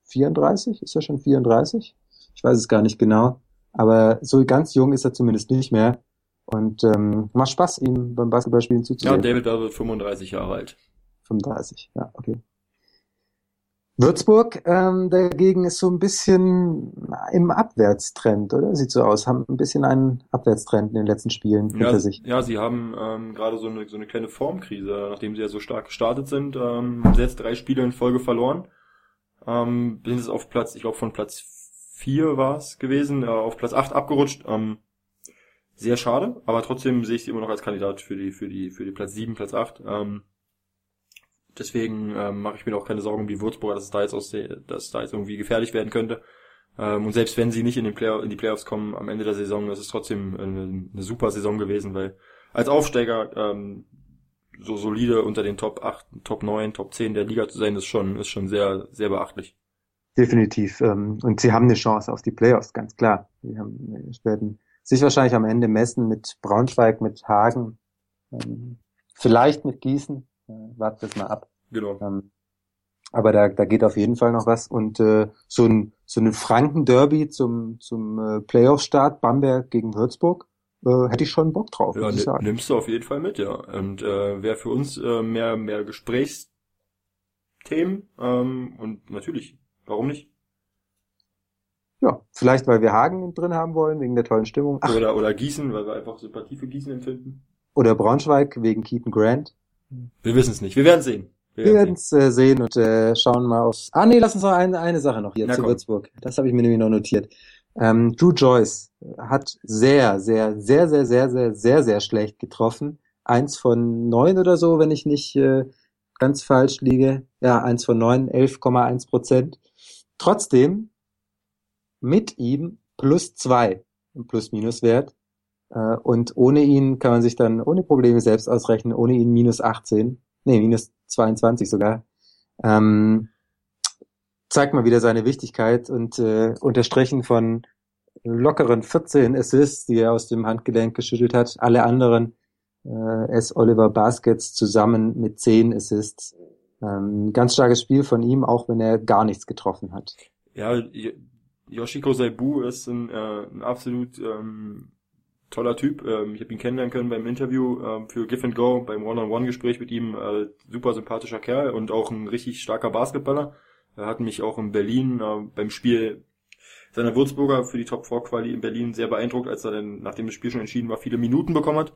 34? Ist er schon 34? Ich weiß es gar nicht genau. Aber so ganz jung ist er zumindest nicht mehr. Und ähm, macht Spaß, ihm beim Basketballspielen Ja, zuzusehen. und David Bell wird 35 Jahre alt. 35, ja, okay. Würzburg ähm, dagegen ist so ein bisschen im Abwärtstrend, oder? Sieht so aus. Haben ein bisschen einen Abwärtstrend in den letzten Spielen Ja, hinter sich. ja, sie haben ähm, gerade so eine, so eine kleine Formkrise, nachdem sie ja so stark gestartet sind, ähm, haben sie jetzt drei Spiele in Folge verloren. Ähm, sind jetzt auf Platz, ich glaube von Platz vier war es gewesen, äh, auf Platz acht abgerutscht. Ähm, sehr schade, aber trotzdem sehe ich sie immer noch als Kandidat für die, für die, für die Platz sieben, Platz acht. Ähm, deswegen ähm, mache ich mir auch keine Sorgen um die Würzburger, dass es da jetzt aus der, dass da jetzt irgendwie gefährlich werden könnte. Ähm, und selbst wenn sie nicht in, den Play in die Playoffs kommen am Ende der Saison, ist trotzdem eine, eine super Saison gewesen, weil als Aufsteiger ähm, so solide unter den Top 8, Top 9, Top 10 der Liga zu sein, ist schon, ist schon sehr, sehr beachtlich. Definitiv. Ähm, und sie haben eine Chance auf die Playoffs, ganz klar. Sie haben, werden sich wahrscheinlich am Ende messen mit Braunschweig, mit Hagen, ähm, vielleicht mit Gießen. Äh, warten wir es mal ab. Genau. Ähm, aber da, da geht auf jeden Fall noch was. Und äh, so ein, so ein Franken-Derby zum, zum äh, Playoff-Start, Bamberg gegen Würzburg, äh, hätte ich schon Bock drauf, Ja, sagen. nimmst du auf jeden Fall mit, ja. Und äh, wäre für uns äh, mehr, mehr Gesprächsthemen ähm, und natürlich, warum nicht? vielleicht, weil wir Hagen drin haben wollen, wegen der tollen Stimmung. Ach. Oder, oder Gießen, weil wir einfach Sympathie für Gießen empfinden. Oder Braunschweig, wegen Keaton Grant. Wir wissen es nicht. Wir werden sehen. Wir werden es äh, sehen und äh, schauen mal aufs. Ah nee, lass uns noch eine, eine Sache noch hier Na, zu komm. Würzburg. Das habe ich mir nämlich noch notiert. Ähm, Drew Joyce hat sehr, sehr, sehr, sehr, sehr, sehr, sehr, sehr schlecht getroffen. Eins von neun oder so, wenn ich nicht äh, ganz falsch liege. Ja, eins von neun, 11,1 Prozent. Trotzdem mit ihm plus zwei im Plus-Minus-Wert. Äh, und ohne ihn kann man sich dann ohne Probleme selbst ausrechnen, ohne ihn minus 18, nee, minus 22 sogar. Ähm, zeigt mal wieder seine Wichtigkeit und äh, unterstrichen von lockeren 14 Assists, die er aus dem Handgelenk geschüttelt hat. Alle anderen äh, S. Oliver Baskets zusammen mit 10 Assists. Ähm, ganz starkes Spiel von ihm, auch wenn er gar nichts getroffen hat. Ja, Yoshiko Saibu ist ein, äh, ein absolut ähm, toller Typ. Ähm, ich habe ihn kennenlernen können beim Interview ähm, für Give and Go, beim One-on-One-Gespräch mit ihm. Äh, super sympathischer Kerl und auch ein richtig starker Basketballer. Er hat mich auch in Berlin äh, beim Spiel seiner Würzburger für die Top 4 Quali in Berlin sehr beeindruckt, als er dann, nachdem das Spiel schon entschieden war, viele Minuten bekommen hat.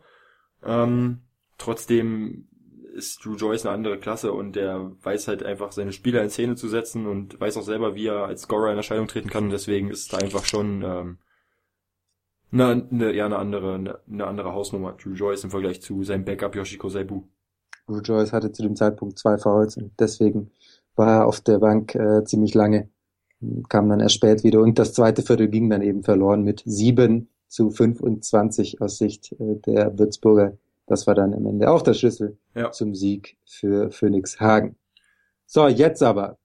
Ähm, trotzdem ist Drew Joyce eine andere Klasse und der weiß halt einfach seine Spieler in Szene zu setzen und weiß auch selber, wie er als Scorer in Erscheinung treten kann und deswegen ist da einfach schon ähm, eine, eine, ja, eine andere, eine, eine andere Hausnummer, Drew Joyce im Vergleich zu seinem Backup Yoshiko Saibu. Drew Joyce hatte zu dem Zeitpunkt zwei Fouls und deswegen war er auf der Bank äh, ziemlich lange, kam dann erst spät wieder und das zweite Viertel ging dann eben verloren mit sieben zu 25 aus Sicht äh, der Würzburger. Das war dann am Ende auch der Schlüssel ja. zum Sieg für Phoenix Hagen. So, jetzt aber.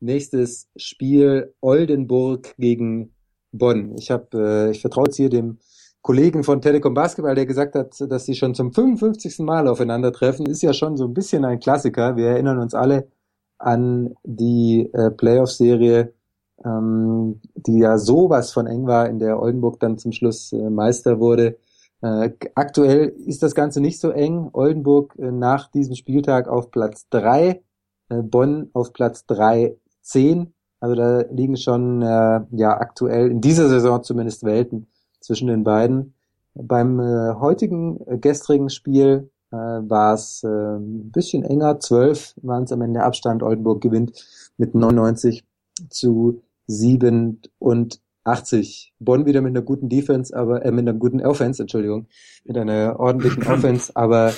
Nächstes Spiel Oldenburg gegen Bonn. Ich habe, äh, ich vertraue jetzt hier dem Kollegen von Telekom Basketball, der gesagt hat, dass sie schon zum 55. Mal aufeinandertreffen, ist ja schon so ein bisschen ein Klassiker. Wir erinnern uns alle an die äh, Playoff-Serie, ähm, die ja sowas von eng war, in der Oldenburg dann zum Schluss äh, Meister wurde. Äh, aktuell ist das Ganze nicht so eng. Oldenburg äh, nach diesem Spieltag auf Platz drei, äh, Bonn auf Platz drei zehn. Also da liegen schon äh, ja aktuell in dieser Saison zumindest Welten zwischen den beiden. Beim äh, heutigen äh, gestrigen Spiel äh, war es äh, ein bisschen enger. Zwölf waren es am Ende Abstand. Oldenburg gewinnt mit 99 zu 87. Bonn wieder mit einer guten Defense, aber äh, mit einer guten Offense, Entschuldigung, mit einer ordentlichen [clears throat] Offense, aber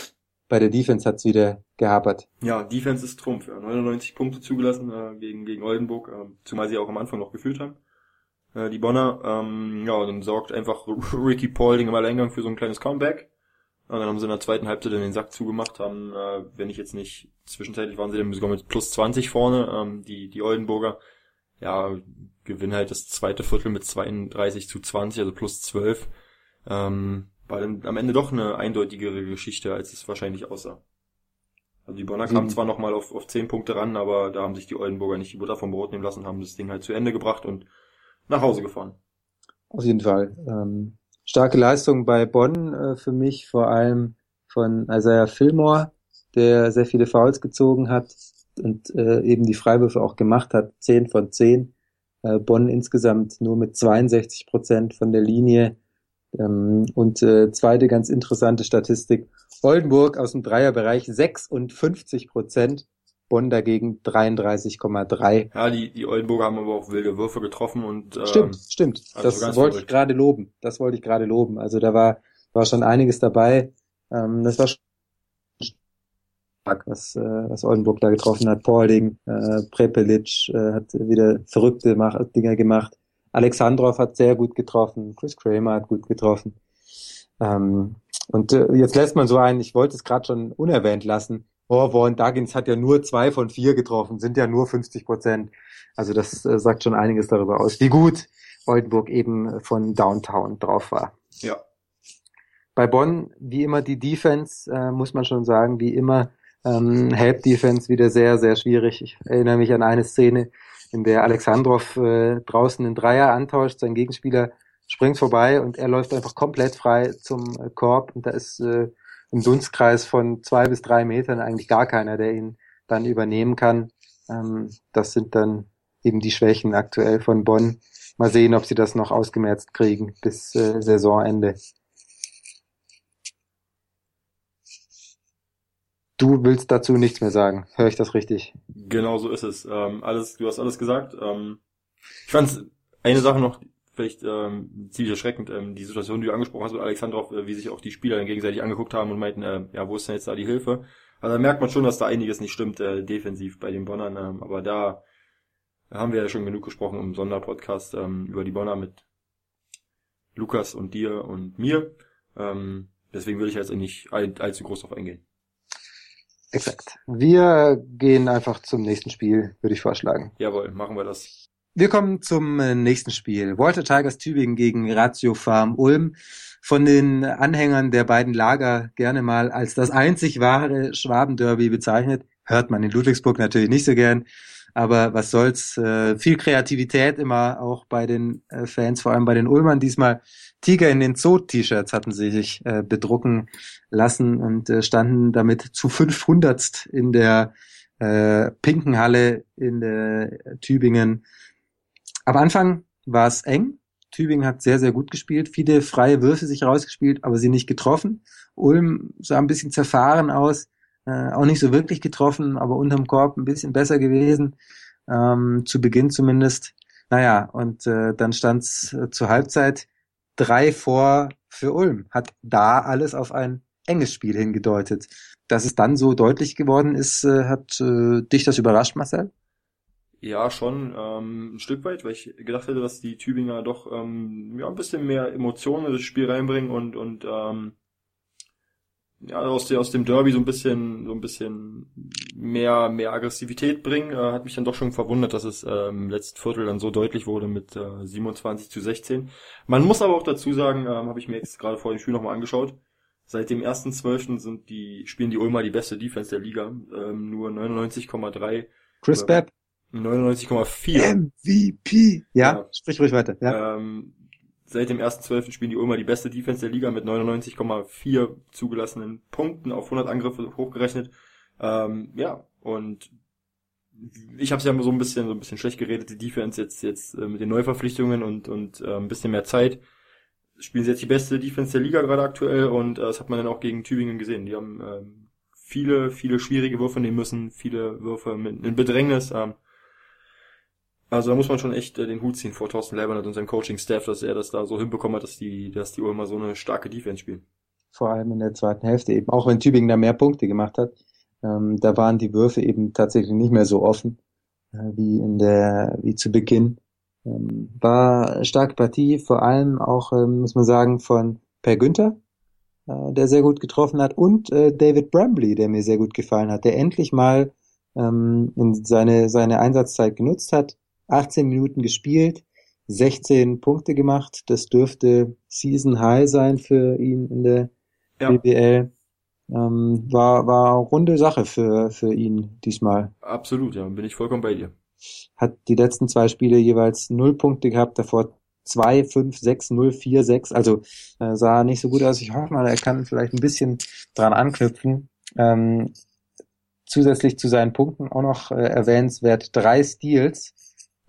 bei der Defense hat's wieder gehapert. Ja, Defense ist Trumpf. Ja. 99 Punkte zugelassen äh, gegen, gegen Oldenburg, äh, zumal sie auch am Anfang noch geführt haben. Äh, die Bonner, ähm, ja, dann sorgt einfach [laughs] Ricky Paulding im Alleingang für so ein kleines Comeback. Und dann haben sie in der zweiten Halbzeit den Sack zugemacht, haben, äh, wenn ich jetzt nicht, zwischenzeitlich waren sie dann sogar mit plus 20 vorne, ähm, die, die Oldenburger, ja, gewinnen halt das zweite Viertel mit 32 zu 20, also plus 12. Ähm, war dann am Ende doch eine eindeutigere Geschichte, als es wahrscheinlich aussah. Also die Bonner kamen mhm. zwar nochmal auf, auf 10 Punkte ran, aber da haben sich die Oldenburger nicht die Butter vom Brot nehmen lassen, haben das Ding halt zu Ende gebracht und nach Hause gefahren. Auf jeden Fall. Ähm, starke Leistung bei Bonn äh, für mich, vor allem von Isaiah Fillmore, der sehr viele Fouls gezogen hat und äh, eben die Freiwürfe auch gemacht hat. 10 von 10. Äh, Bonn insgesamt nur mit 62 Prozent von der Linie und äh, zweite ganz interessante Statistik. Oldenburg aus dem Dreierbereich 56 Prozent, Bonn dagegen 33,3. Ja, die, die Oldenburger haben aber auch wilde Würfe getroffen und ähm, Stimmt, stimmt. Also das wollte ich gerade loben. Das wollte ich gerade loben. Also da war, war schon einiges dabei. Ähm, das war schon was, äh, was Oldenburg da getroffen hat. Paulding, äh, Prepelic äh, hat wieder verrückte Mach Dinger gemacht. Alexandrov hat sehr gut getroffen, Chris Kramer hat gut getroffen. Ähm, und äh, jetzt lässt man so ein, ich wollte es gerade schon unerwähnt lassen, oh, Warren Duggins hat ja nur zwei von vier getroffen, sind ja nur 50 Prozent. Also das äh, sagt schon einiges darüber aus, wie gut Oldenburg eben von Downtown drauf war. Ja. Bei Bonn, wie immer die Defense, äh, muss man schon sagen, wie immer ähm, Help Defense wieder sehr, sehr schwierig. Ich erinnere mich an eine Szene, in der Alexandrov äh, draußen einen Dreier antauscht, sein Gegenspieler springt vorbei und er läuft einfach komplett frei zum äh, Korb und da ist äh, im Dunstkreis von zwei bis drei Metern eigentlich gar keiner, der ihn dann übernehmen kann. Ähm, das sind dann eben die Schwächen aktuell von Bonn. Mal sehen, ob sie das noch ausgemerzt kriegen bis äh, Saisonende. Du willst dazu nichts mehr sagen. Höre ich das richtig? Genau so ist es. Ähm, alles, du hast alles gesagt. Ähm, ich fand eine Sache noch vielleicht ähm, ziemlich erschreckend, ähm, die Situation, die du angesprochen hast mit Alexandrov, äh, wie sich auch die Spieler dann gegenseitig angeguckt haben und meinten, äh, ja, wo ist denn jetzt da die Hilfe? Also da merkt man schon, dass da einiges nicht stimmt, äh, defensiv bei den Bonnern. Ähm, aber da haben wir ja schon genug gesprochen im Sonderpodcast ähm, über die Bonner mit Lukas und dir und mir. Ähm, deswegen will ich jetzt nicht all, allzu groß drauf eingehen. Exakt. Wir gehen einfach zum nächsten Spiel, würde ich vorschlagen. Jawohl, machen wir das. Wir kommen zum äh, nächsten Spiel. Walter Tigers Tübingen gegen Ratio Farm Ulm. Von den Anhängern der beiden Lager gerne mal als das einzig wahre Schwabenderby bezeichnet. Hört man in Ludwigsburg natürlich nicht so gern. Aber was soll's, äh, viel Kreativität immer auch bei den äh, Fans, vor allem bei den Ulmern diesmal. Tiger in den Zoo-T-Shirts hatten sie sich äh, bedrucken lassen und äh, standen damit zu 500 in der äh, pinken Halle in der Tübingen. Am Anfang war es eng. Tübingen hat sehr, sehr gut gespielt, viele freie Würfe sich rausgespielt, aber sie nicht getroffen. Ulm sah ein bisschen zerfahren aus äh, auch nicht so wirklich getroffen, aber unterm Korb ein bisschen besser gewesen, ähm, zu Beginn zumindest. Naja, und äh, dann stand es äh, zur Halbzeit drei vor für Ulm. Hat da alles auf ein enges Spiel hingedeutet. Dass es dann so deutlich geworden ist, äh, hat äh, dich das überrascht, Marcel? Ja, schon ähm, ein Stück weit, weil ich gedacht hätte, dass die Tübinger doch ähm, ja, ein bisschen mehr Emotionen in das Spiel reinbringen und, und ähm, ja, aus, der, aus dem Derby so ein bisschen, so ein bisschen mehr, mehr Aggressivität bringen, äh, hat mich dann doch schon verwundert, dass es äh, im letzten Viertel dann so deutlich wurde mit äh, 27 zu 16. Man muss aber auch dazu sagen, ähm, habe ich mir jetzt gerade vor dem Spiel nochmal angeschaut, seit dem ersten Zwölften sind die, spielen die Ulmer die beste Defense der Liga, ähm, nur 99,3. Chris Bepp. 99,4. MVP. Ja, ja, sprich ruhig weiter. Ja. Ähm, seit dem 1.12. spielen die Ulmer die beste Defense der Liga mit 99,4 zugelassenen Punkten auf 100 Angriffe hochgerechnet. Ähm, ja, und ich habe es ja so ein bisschen so ein bisschen schlecht geredet, die Defense jetzt jetzt äh, mit den Neuverpflichtungen und und äh, ein bisschen mehr Zeit spielen sie jetzt die beste Defense der Liga gerade aktuell und äh, das hat man dann auch gegen Tübingen gesehen. Die haben ähm, viele viele schwierige Würfe nehmen müssen, viele Würfe mit in Bedrängnis. Ähm, also da muss man schon echt äh, den Hut ziehen vor Thorsten Leibniz und seinem Coaching-Staff, dass er das da so hinbekommen hat, dass die, dass die Ulmer so eine starke Defense spielen. Vor allem in der zweiten Hälfte eben, auch wenn Tübingen da mehr Punkte gemacht hat, ähm, da waren die Würfe eben tatsächlich nicht mehr so offen äh, wie in der, wie zu Beginn. Ähm, war starke Partie, vor allem auch, ähm, muss man sagen, von Per Günther, äh, der sehr gut getroffen hat, und äh, David Brambley, der mir sehr gut gefallen hat, der endlich mal ähm, in seine, seine Einsatzzeit genutzt hat, 18 Minuten gespielt, 16 Punkte gemacht. Das dürfte Season High sein für ihn in der ja. BBL. Ähm, war, war runde Sache für, für ihn diesmal. Absolut, ja, bin ich vollkommen bei dir. Hat die letzten zwei Spiele jeweils null Punkte gehabt, davor zwei, fünf, sechs, null, vier, sechs. Also äh, sah nicht so gut aus. Ich hoffe mal, er kann vielleicht ein bisschen dran anknüpfen. Ähm, zusätzlich zu seinen Punkten auch noch äh, erwähnenswert drei Steals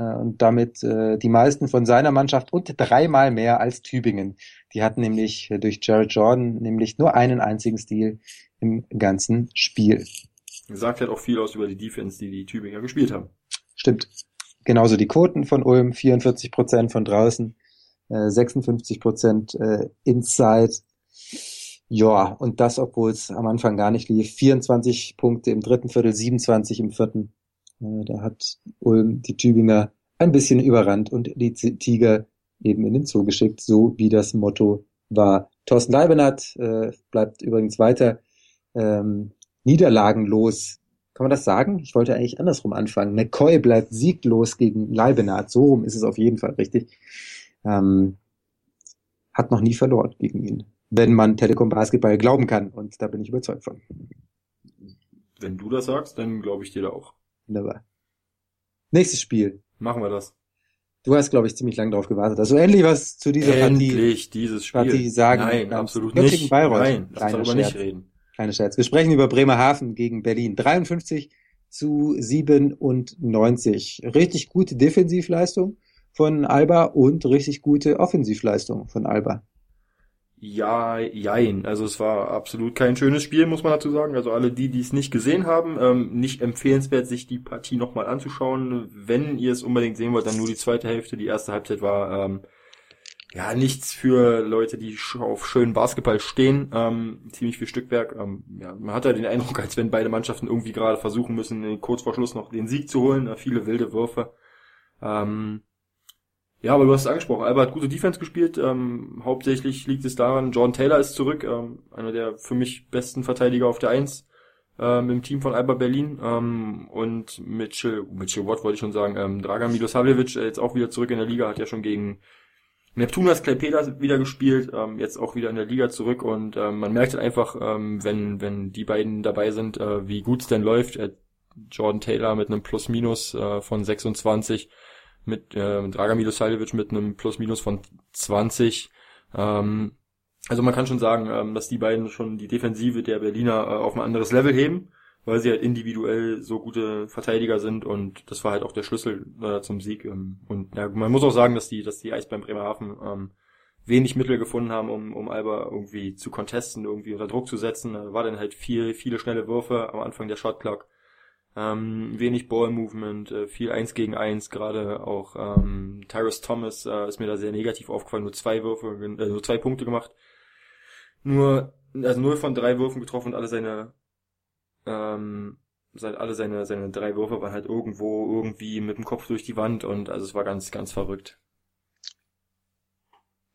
und damit äh, die meisten von seiner Mannschaft und dreimal mehr als Tübingen. Die hatten nämlich äh, durch Jared Jordan nämlich nur einen einzigen Stil im ganzen Spiel. Sagt halt auch viel aus über die Defense, die die Tübinger gespielt haben. Stimmt. Genauso die Quoten von Ulm, 44 Prozent von draußen, äh, 56 Prozent äh, inside. Ja, und das, obwohl es am Anfang gar nicht lief. 24 Punkte im dritten Viertel, 27 im vierten. Äh, da hat Ulm die Tübinger ein bisschen überrannt und die Tiger eben in den Zoo geschickt, so wie das Motto war. Thorsten Leibenhardt äh, bleibt übrigens weiter ähm, niederlagenlos. Kann man das sagen? Ich wollte eigentlich andersrum anfangen. McCoy bleibt sieglos gegen Leibenhardt. So rum ist es auf jeden Fall richtig. Ähm, hat noch nie verloren gegen ihn. Wenn man Telekom Basketball glauben kann. Und da bin ich überzeugt von. Wenn du das sagst, dann glaube ich dir da auch. Wunderbar. Nächstes Spiel. Machen wir das. Du hast, glaube ich, ziemlich lange darauf gewartet. Also endlich was zu dieser endlich Partie, dieses Spiel. Partie sagen. Nein, absolut nicht. Bayreuth. Nein, lass aber nicht reden. Kleine Scherz. Wir sprechen über Bremerhaven gegen Berlin. 53 zu 97. Richtig gute Defensivleistung von Alba und richtig gute Offensivleistung von Alba. Ja, jein. Also es war absolut kein schönes Spiel, muss man dazu sagen. Also alle die, die es nicht gesehen haben, ähm, nicht empfehlenswert, sich die Partie nochmal anzuschauen. Wenn ihr es unbedingt sehen wollt, dann nur die zweite Hälfte. Die erste Halbzeit war ähm, ja nichts für Leute, die auf schönen Basketball stehen. Ähm, ziemlich viel Stückwerk. Ähm, ja, man hat ja den Eindruck, als wenn beide Mannschaften irgendwie gerade versuchen müssen, kurz vor Schluss noch den Sieg zu holen. Äh, viele wilde Würfe. Ähm, ja, aber du hast es angesprochen. Alba hat gute Defense gespielt. Ähm, hauptsächlich liegt es daran, John Taylor ist zurück, ähm, einer der für mich besten Verteidiger auf der Eins ähm, im Team von Alba Berlin. Ähm, und Mitchell, Mitchell Watt wollte ich schon sagen, ähm, Dragan Milosavljevic äh, jetzt auch wieder zurück in der Liga, hat ja schon gegen Neptunas Kleipeda wieder gespielt, ähm, jetzt auch wieder in der Liga zurück und ähm, man merkt halt einfach, ähm, wenn, wenn die beiden dabei sind, äh, wie gut es denn läuft. Äh, Jordan Taylor mit einem Plus-Minus äh, von 26 mit äh, Dragan Milosavljevic mit einem Plus-Minus von 20. Ähm, also man kann schon sagen, ähm, dass die beiden schon die Defensive der Berliner äh, auf ein anderes Level heben, weil sie halt individuell so gute Verteidiger sind und das war halt auch der Schlüssel äh, zum Sieg. Ähm, und ja, man muss auch sagen, dass die, dass die Eisbären Bremerhaven ähm, wenig Mittel gefunden haben, um, um Alba irgendwie zu contesten, irgendwie unter Druck zu setzen. Da war dann halt viel, viele schnelle Würfe am Anfang der Shot Clock ähm, wenig Ball-Movement, äh, viel eins gegen eins, gerade auch ähm, Tyrus Thomas äh, ist mir da sehr negativ aufgefallen, nur zwei Würfe, äh, nur zwei Punkte gemacht. Nur, also null von drei Würfen getroffen und alle seine ähm, alle seine, seine drei Würfe waren halt irgendwo irgendwie mit dem Kopf durch die Wand und also es war ganz, ganz verrückt.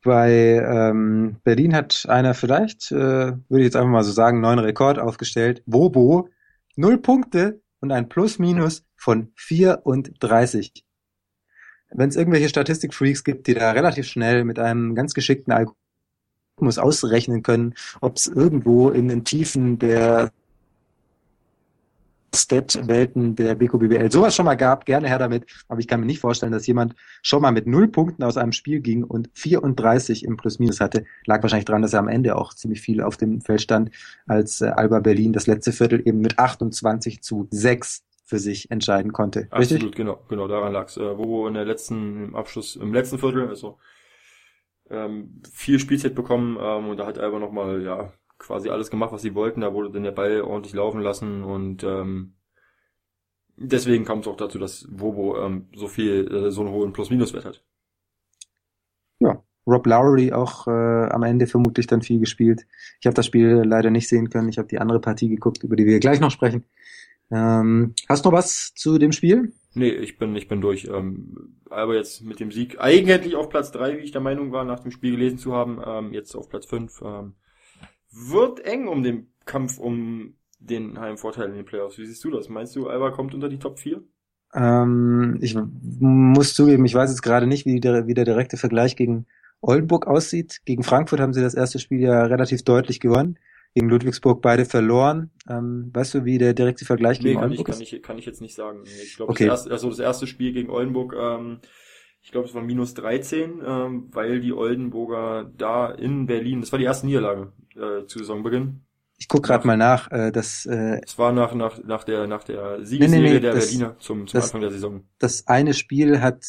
Bei ähm, Berlin hat einer vielleicht, äh, würde ich jetzt einfach mal so sagen, neuen Rekord aufgestellt. Bobo, null Punkte, und ein Plus-Minus von 34. Wenn es irgendwelche Statistikfreaks gibt, die da relativ schnell mit einem ganz geschickten Algorithmus ausrechnen können, ob es irgendwo in den Tiefen der Stat-Welten der BKBBL sowas schon mal gab, gerne her damit. Aber ich kann mir nicht vorstellen, dass jemand schon mal mit null Punkten aus einem Spiel ging und 34 im Plus-Minus hatte. Lag wahrscheinlich daran, dass er am Ende auch ziemlich viel auf dem Feld stand, als äh, Alba Berlin das letzte Viertel eben mit 28 zu 6 für sich entscheiden konnte. Richtig? Absolut, genau, genau, daran lag's. Äh, wo in der letzten im Abschluss, im letzten Viertel, also ähm, viel Spielzeit bekommen ähm, und da hat Alba nochmal, ja, quasi alles gemacht, was sie wollten. Da wurde dann der Ball ordentlich laufen lassen und ähm, deswegen kam es auch dazu, dass Wobo ähm, so viel, äh, so einen hohen Plus-Minus-Wert hat. Ja, Rob Lowry auch äh, am Ende vermutlich dann viel gespielt. Ich habe das Spiel leider nicht sehen können. Ich habe die andere Partie geguckt, über die wir gleich noch sprechen. Ähm, hast du noch was zu dem Spiel? Nee, ich bin, ich bin durch. Ähm, aber jetzt mit dem Sieg eigentlich auf Platz drei, wie ich der Meinung war, nach dem Spiel gelesen zu haben, ähm, jetzt auf Platz fünf. Ähm, wird eng um den Kampf um den Heimvorteil in den Playoffs. Wie siehst du das? Meinst du, Alba kommt unter die Top 4? Ähm, ich muss zugeben, ich weiß jetzt gerade nicht, wie der, wie der direkte Vergleich gegen Oldenburg aussieht. Gegen Frankfurt haben sie das erste Spiel ja relativ deutlich gewonnen. Gegen Ludwigsburg beide verloren. Ähm, weißt du, wie der direkte Vergleich gegen nee, Oldenburg ich, ist? Kann ich, kann ich jetzt nicht sagen. Ich glaube, okay. das, erste, also das erste Spiel gegen Oldenburg ähm, ich glaube, es war minus 13, ähm, weil die Oldenburger da in Berlin, das war die erste Niederlage äh, zu Saisonbeginn. Ich guck gerade mal nach, äh, das äh, Es war nach nach nach der nach der Siegesserie nee, nee, nee, der das, Berliner zum, zum das, Anfang der Saison. Das eine Spiel hat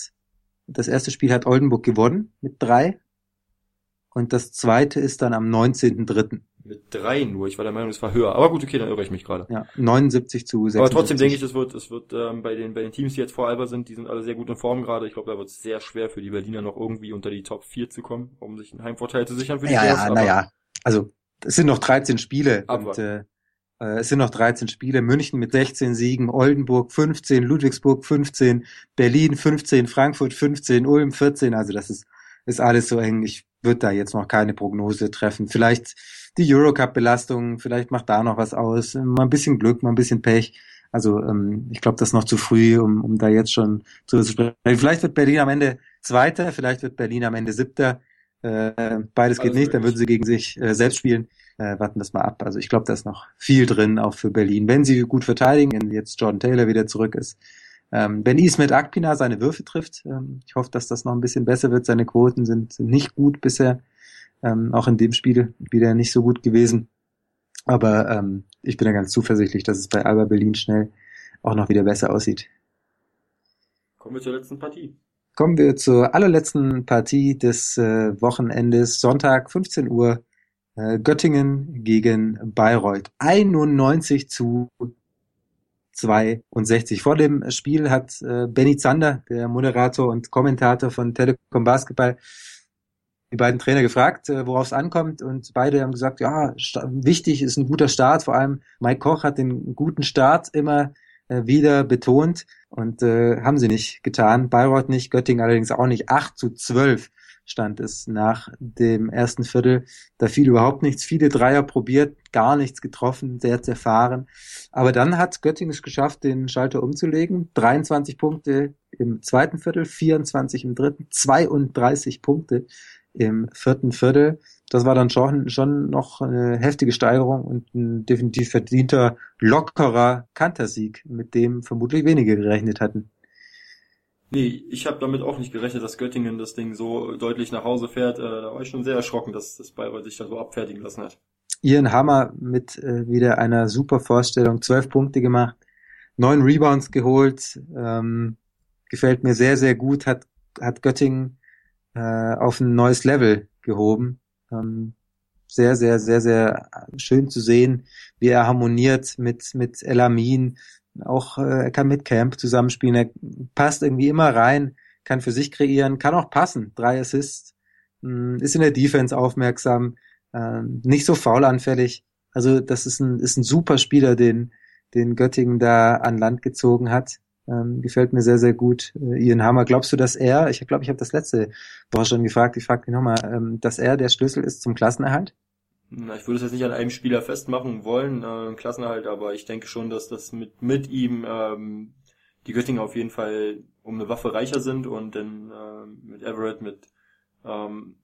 das erste Spiel hat Oldenburg gewonnen mit drei und das zweite ist dann am 19.3 mit drei nur. Ich war der Meinung, es war höher. Aber gut, okay, dann irre ich mich gerade. Ja, 79 zu 76. Aber trotzdem denke ich, es wird, es wird ähm, bei den bei den Teams, die jetzt vor Alba sind, die sind alle sehr gut in Form gerade. Ich glaube, da wird es sehr schwer für die Berliner noch irgendwie unter die Top 4 zu kommen, um sich einen Heimvorteil zu sichern für die Ja, ja, naja. Also es sind noch 13 Spiele. Und, äh, äh, es sind noch 13 Spiele. München mit 16 Siegen, Oldenburg 15, Ludwigsburg 15, Berlin 15, Frankfurt 15, Ulm 14. Also das ist, ist alles so eng. Ich würde da jetzt noch keine Prognose treffen. Vielleicht die Eurocup-Belastung, vielleicht macht da noch was aus, mal ein bisschen Glück, mal ein bisschen Pech. Also ähm, ich glaube, das ist noch zu früh, um, um da jetzt schon zu sprechen. Vielleicht wird Berlin am Ende Zweiter, vielleicht wird Berlin am Ende Siebter. Äh, beides geht nicht, dann würden sie gegen sich äh, selbst spielen. Äh, warten das mal ab. Also ich glaube, da ist noch viel drin, auch für Berlin. Wenn sie gut verteidigen, wenn jetzt Jordan Taylor wieder zurück ist. Ähm, wenn Ismet Akpina seine Würfe trifft, ähm, ich hoffe, dass das noch ein bisschen besser wird. Seine Quoten sind, sind nicht gut bisher. Ähm, auch in dem Spiel wieder nicht so gut gewesen. Aber ähm, ich bin da ganz zuversichtlich, dass es bei Alba Berlin schnell auch noch wieder besser aussieht. Kommen wir zur letzten Partie. Kommen wir zur allerletzten Partie des äh, Wochenendes. Sonntag, 15 Uhr, äh, Göttingen gegen Bayreuth. 91 zu 62. Vor dem Spiel hat äh, Benny Zander, der Moderator und Kommentator von Telekom Basketball, die beiden Trainer gefragt, äh, worauf es ankommt und beide haben gesagt, ja, wichtig ist ein guter Start, vor allem Mike Koch hat den guten Start immer äh, wieder betont und äh, haben sie nicht getan. Bayreuth nicht, Göttingen allerdings auch nicht. 8 zu 12 stand es nach dem ersten Viertel. Da fiel überhaupt nichts. Viele Dreier probiert, gar nichts getroffen, sehr zerfahren. Aber dann hat Göttingen es geschafft, den Schalter umzulegen. 23 Punkte im zweiten Viertel, 24 im dritten, 32 Punkte im vierten Viertel. Das war dann schon, schon noch eine heftige Steigerung und ein definitiv verdienter, lockerer Kantersieg, mit dem vermutlich wenige gerechnet hatten. Nee, ich habe damit auch nicht gerechnet, dass Göttingen das Ding so deutlich nach Hause fährt. Äh, da war ich schon sehr erschrocken, dass das Bayreuth sich da so abfertigen lassen hat. Ian Hammer mit äh, wieder einer super Vorstellung, zwölf Punkte gemacht, neun Rebounds geholt, ähm, gefällt mir sehr, sehr gut, hat, hat Göttingen äh, auf ein neues Level gehoben. Ähm, sehr, sehr, sehr, sehr schön zu sehen, wie er harmoniert mit, mit Elamin. Auch äh, er kann mit Camp zusammenspielen. Er passt irgendwie immer rein, kann für sich kreieren, kann auch passen. Drei Assists, hm, ist in der Defense aufmerksam, äh, nicht so faulanfällig. Also das ist ein, ist ein super Spieler, den, den Göttingen da an Land gezogen hat. Ähm, gefällt mir sehr, sehr gut. Äh, Ian Hammer, glaubst du, dass er, ich glaube, ich habe das letzte Woche schon gefragt, ich frage dich nochmal, ähm, dass er der Schlüssel ist zum Klassenerhalt? Na, ich würde es jetzt nicht an einem Spieler festmachen wollen, äh, Klassenerhalt, aber ich denke schon, dass das mit, mit ihm ähm, die Göttinger auf jeden Fall um eine Waffe reicher sind und dann äh, mit Everett, mit ähm,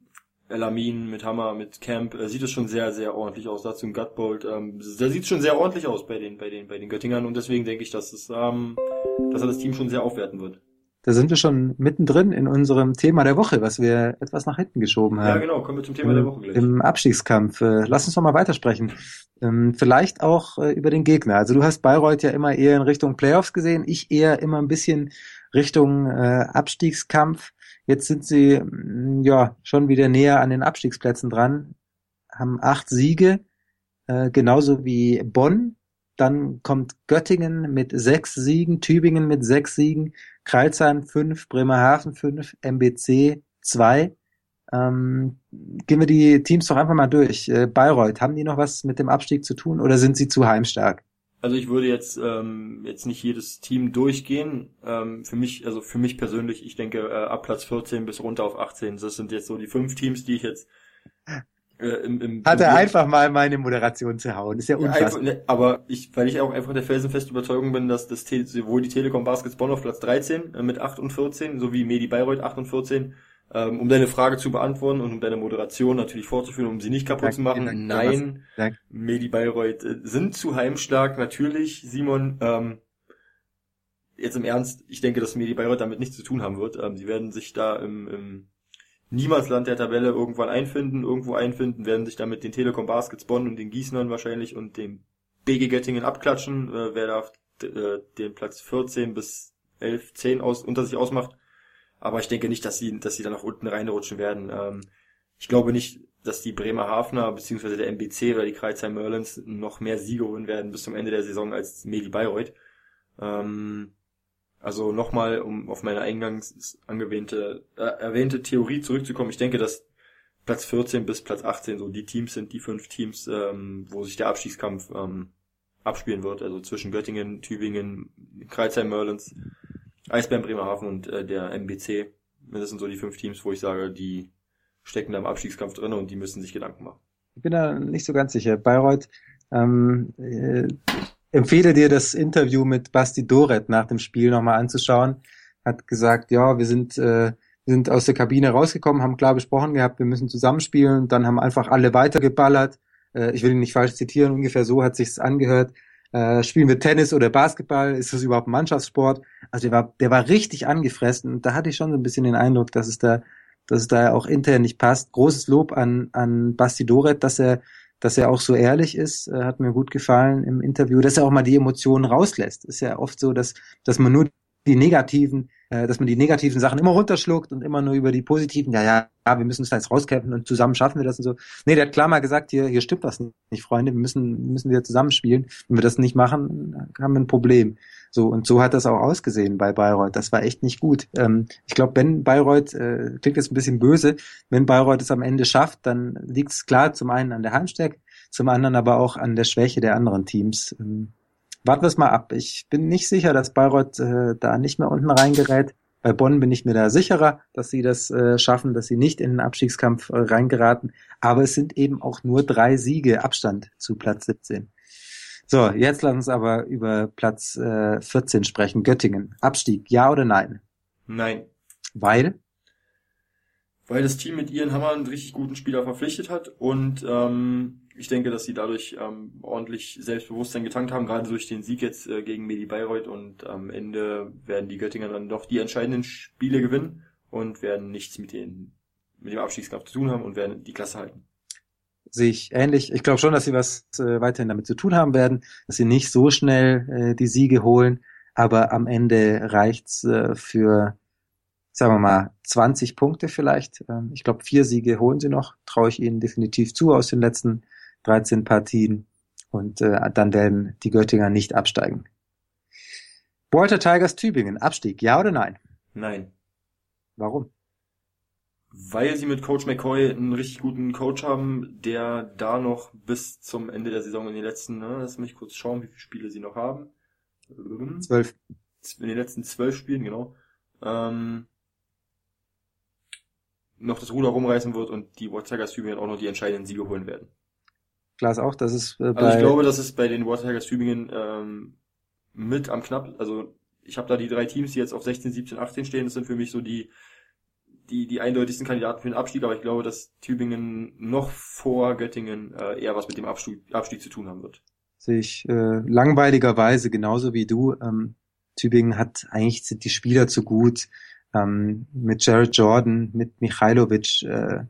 Elamin, mit Hammer, mit Camp, äh, sieht es schon sehr, sehr ordentlich aus. Dazu ein Gutbolt. Ähm, da sieht es schon sehr ordentlich aus bei den, bei den, bei den Göttingern und deswegen denke ich, dass es, ähm, dass er das Team schon sehr aufwerten wird. Da sind wir schon mittendrin in unserem Thema der Woche, was wir etwas nach hinten geschoben haben. Ja, genau, kommen wir zum Thema der Woche gleich. Im Abstiegskampf. Äh, lass uns doch mal weitersprechen. Ähm, vielleicht auch äh, über den Gegner. Also du hast Bayreuth ja immer eher in Richtung Playoffs gesehen, ich eher immer ein bisschen Richtung äh, Abstiegskampf. Jetzt sind sie mm, ja schon wieder näher an den Abstiegsplätzen dran, haben acht Siege, genauso wie Bonn. Dann kommt Göttingen mit sechs Siegen, Tübingen mit sechs Siegen, Kreilsheim fünf, Bremerhaven fünf, MBC zwei. Ähm, gehen wir die Teams doch einfach mal durch. Äh, Bayreuth, haben die noch was mit dem Abstieg zu tun oder sind sie zu heimstark? Also ich würde jetzt ähm, jetzt nicht jedes Team durchgehen. Ähm, für mich, also für mich persönlich, ich denke äh, ab Platz 14 bis runter auf 18. Das sind jetzt so die fünf Teams, die ich jetzt äh, im, im Hat er einfach mal meine Moderation zu hauen. ist ja unfassbar. Ja, ne, aber ich, weil ich auch einfach der felsenfest Überzeugung bin, dass das sowohl die Telekom Baskets Bonn auf Platz 13 äh, mit 8 und 14, sowie Medi Bayreuth 8 und 14 ähm, um deine Frage zu beantworten und um deine Moderation natürlich fortzuführen, um sie nicht kaputt Dank, zu machen. Dank, Nein, Dank. Medi Bayreuth äh, sind zu heimstark, natürlich, Simon. Ähm, jetzt im Ernst, ich denke, dass Medi Bayreuth damit nichts zu tun haben wird. Ähm, sie werden sich da im, im Niemandsland der Tabelle irgendwann einfinden, irgendwo einfinden, werden sich da mit den Telekom Baskets Bonn und den Gießnern wahrscheinlich und dem BG Göttingen abklatschen, äh, wer da äh, den Platz 14 bis 11, 10 aus, unter sich ausmacht. Aber ich denke nicht, dass sie, dass sie da nach unten reinrutschen werden. Ähm, ich glaube nicht, dass die Bremer Hafner bzw. der MBC oder die Kreuzheim Merlins noch mehr Siege holen werden bis zum Ende der Saison als Medi Bayreuth. Ähm, also nochmal, um auf meine eingangs angewähnte, äh, erwähnte Theorie zurückzukommen. Ich denke, dass Platz 14 bis Platz 18 so die Teams sind, die fünf Teams, ähm, wo sich der Abstiegskampf ähm, abspielen wird. Also zwischen Göttingen, Tübingen, Kreuzheim Merlins Eisbären Bremerhaven und äh, der MBC. Das sind so die fünf Teams, wo ich sage, die stecken da im Abstiegskampf drin und die müssen sich Gedanken machen. Ich bin da nicht so ganz sicher. Bayreuth, ähm, äh, empfehle dir das Interview mit Basti Doret nach dem Spiel nochmal anzuschauen. Hat gesagt, ja, wir sind, äh, wir sind aus der Kabine rausgekommen, haben klar besprochen gehabt, wir müssen zusammenspielen, dann haben einfach alle weitergeballert. Äh, ich will ihn nicht falsch zitieren, ungefähr so hat sich's angehört äh, spielen wir Tennis oder Basketball, ist das überhaupt Mannschaftssport? Also der war, der war richtig angefressen und da hatte ich schon so ein bisschen den Eindruck, dass es da, dass es da auch intern nicht passt. Großes Lob an, an Basti Doret, dass er dass er auch so ehrlich ist, äh, hat mir gut gefallen im Interview, dass er auch mal die Emotionen rauslässt. Ist ja oft so, dass, dass man nur die negativen, äh, dass man die negativen Sachen immer runterschluckt und immer nur über die positiven, ja, ja, ja, wir müssen uns da jetzt rauskämpfen und zusammen schaffen wir das und so. Nee, der hat klar mal gesagt, hier, hier stimmt was nicht, Freunde, wir müssen, müssen wieder zusammenspielen. Wenn wir das nicht machen, haben wir ein Problem. So, und so hat das auch ausgesehen bei Bayreuth. Das war echt nicht gut. Ähm, ich glaube, wenn Bayreuth, äh, klingt jetzt ein bisschen böse, wenn Bayreuth es am Ende schafft, dann liegt es klar zum einen an der Heimstärke, zum anderen aber auch an der Schwäche der anderen Teams. Ähm, warten wir es mal ab. Ich bin nicht sicher, dass Bayreuth äh, da nicht mehr unten reingerät. Bei Bonn bin ich mir da sicherer, dass sie das äh, schaffen, dass sie nicht in den Abstiegskampf äh, reingeraten. Aber es sind eben auch nur drei Siege Abstand zu Platz 17. So, jetzt lass uns aber über Platz äh, 14 sprechen. Göttingen. Abstieg, ja oder nein? Nein. Weil? Weil das Team mit Ian Hammer einen richtig guten Spieler verpflichtet hat und ähm, ich denke, dass sie dadurch ähm, ordentlich Selbstbewusstsein getankt haben, gerade durch den Sieg jetzt äh, gegen Medi Bayreuth und am Ende werden die Göttinger dann doch die entscheidenden Spiele gewinnen und werden nichts mit, den, mit dem Abstiegskampf zu tun haben und werden die Klasse halten. Sehe ich ähnlich. Ich glaube schon, dass sie was äh, weiterhin damit zu tun haben werden, dass sie nicht so schnell äh, die Siege holen, aber am Ende reicht's äh, für sagen wir mal, 20 Punkte vielleicht. Ähm, ich glaube, vier Siege holen sie noch, traue ich ihnen definitiv zu aus den letzten 13 Partien und äh, dann werden die Göttinger nicht absteigen. Walter Tigers Tübingen, Abstieg, ja oder nein? Nein. Warum? Weil sie mit Coach McCoy einen richtig guten Coach haben, der da noch bis zum Ende der Saison in den letzten, ne, lass mich kurz schauen, wie viele Spiele sie noch haben. Zwölf. In den letzten zwölf Spielen, genau. Ähm, noch das Ruder rumreißen wird und die Walter Tigers Tübingen auch noch die entscheidenden Siege holen werden. Glas auch, dass es äh, bei Also ich glaube, dass es bei den Water Tigers Tübingen ähm, mit am knapp, also ich habe da die drei Teams, die jetzt auf 16, 17, 18 stehen, das sind für mich so die die die eindeutigsten Kandidaten für den Abstieg, aber ich glaube, dass Tübingen noch vor Göttingen äh, eher was mit dem Abstieg, Abstieg zu tun haben wird. Sehe ich äh, langweiligerweise genauso wie du. Ähm, Tübingen hat eigentlich sind die Spieler zu gut. Ähm, mit Jared Jordan, mit Michailovic, äh,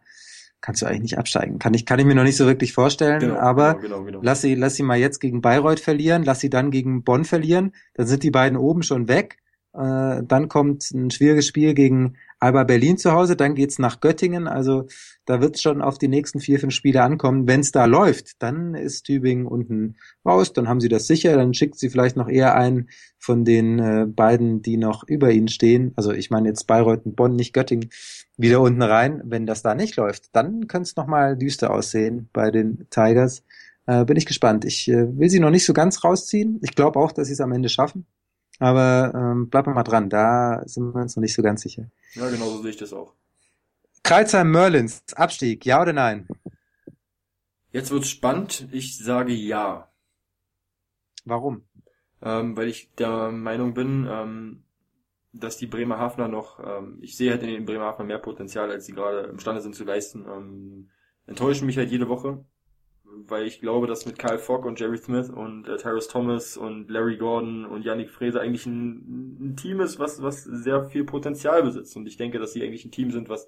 kannst du eigentlich nicht absteigen. Kann ich, kann ich mir noch nicht so wirklich vorstellen, genau, aber genau, genau, genau. lass sie, lass sie mal jetzt gegen Bayreuth verlieren, lass sie dann gegen Bonn verlieren, dann sind die beiden oben schon weg. Äh, dann kommt ein schwieriges Spiel gegen Alba Berlin zu Hause, dann geht's nach Göttingen. Also da wird's schon auf die nächsten vier, fünf Spiele ankommen. Wenn's da läuft, dann ist Tübingen unten raus, dann haben sie das sicher, dann schickt sie vielleicht noch eher einen von den äh, beiden, die noch über ihnen stehen. Also ich meine jetzt Bayreuth und Bonn, nicht Göttingen, wieder unten rein. Wenn das da nicht läuft, dann könnte es nochmal düster aussehen bei den Tigers. Äh, bin ich gespannt. Ich äh, will sie noch nicht so ganz rausziehen. Ich glaube auch, dass sie es am Ende schaffen. Aber ähm, bleiben wir mal dran, da sind wir uns noch nicht so ganz sicher. Ja, genau so sehe ich das auch. Kreuzheim Merlins, Abstieg, ja oder nein? Jetzt wird's spannend. Ich sage ja. Warum? Ähm, weil ich der Meinung bin, ähm, dass die Bremerhavener noch, ähm, ich sehe halt in den Bremerhavener mehr Potenzial, als sie gerade imstande sind zu leisten. Ähm, enttäuschen mich halt jede Woche weil ich glaube, dass mit Kyle Fogg und Jerry Smith und äh, Tyrus Thomas und Larry Gordon und Yannick Fraser eigentlich ein, ein, Team ist, was, was sehr viel Potenzial besitzt. Und ich denke, dass sie eigentlich ein Team sind, was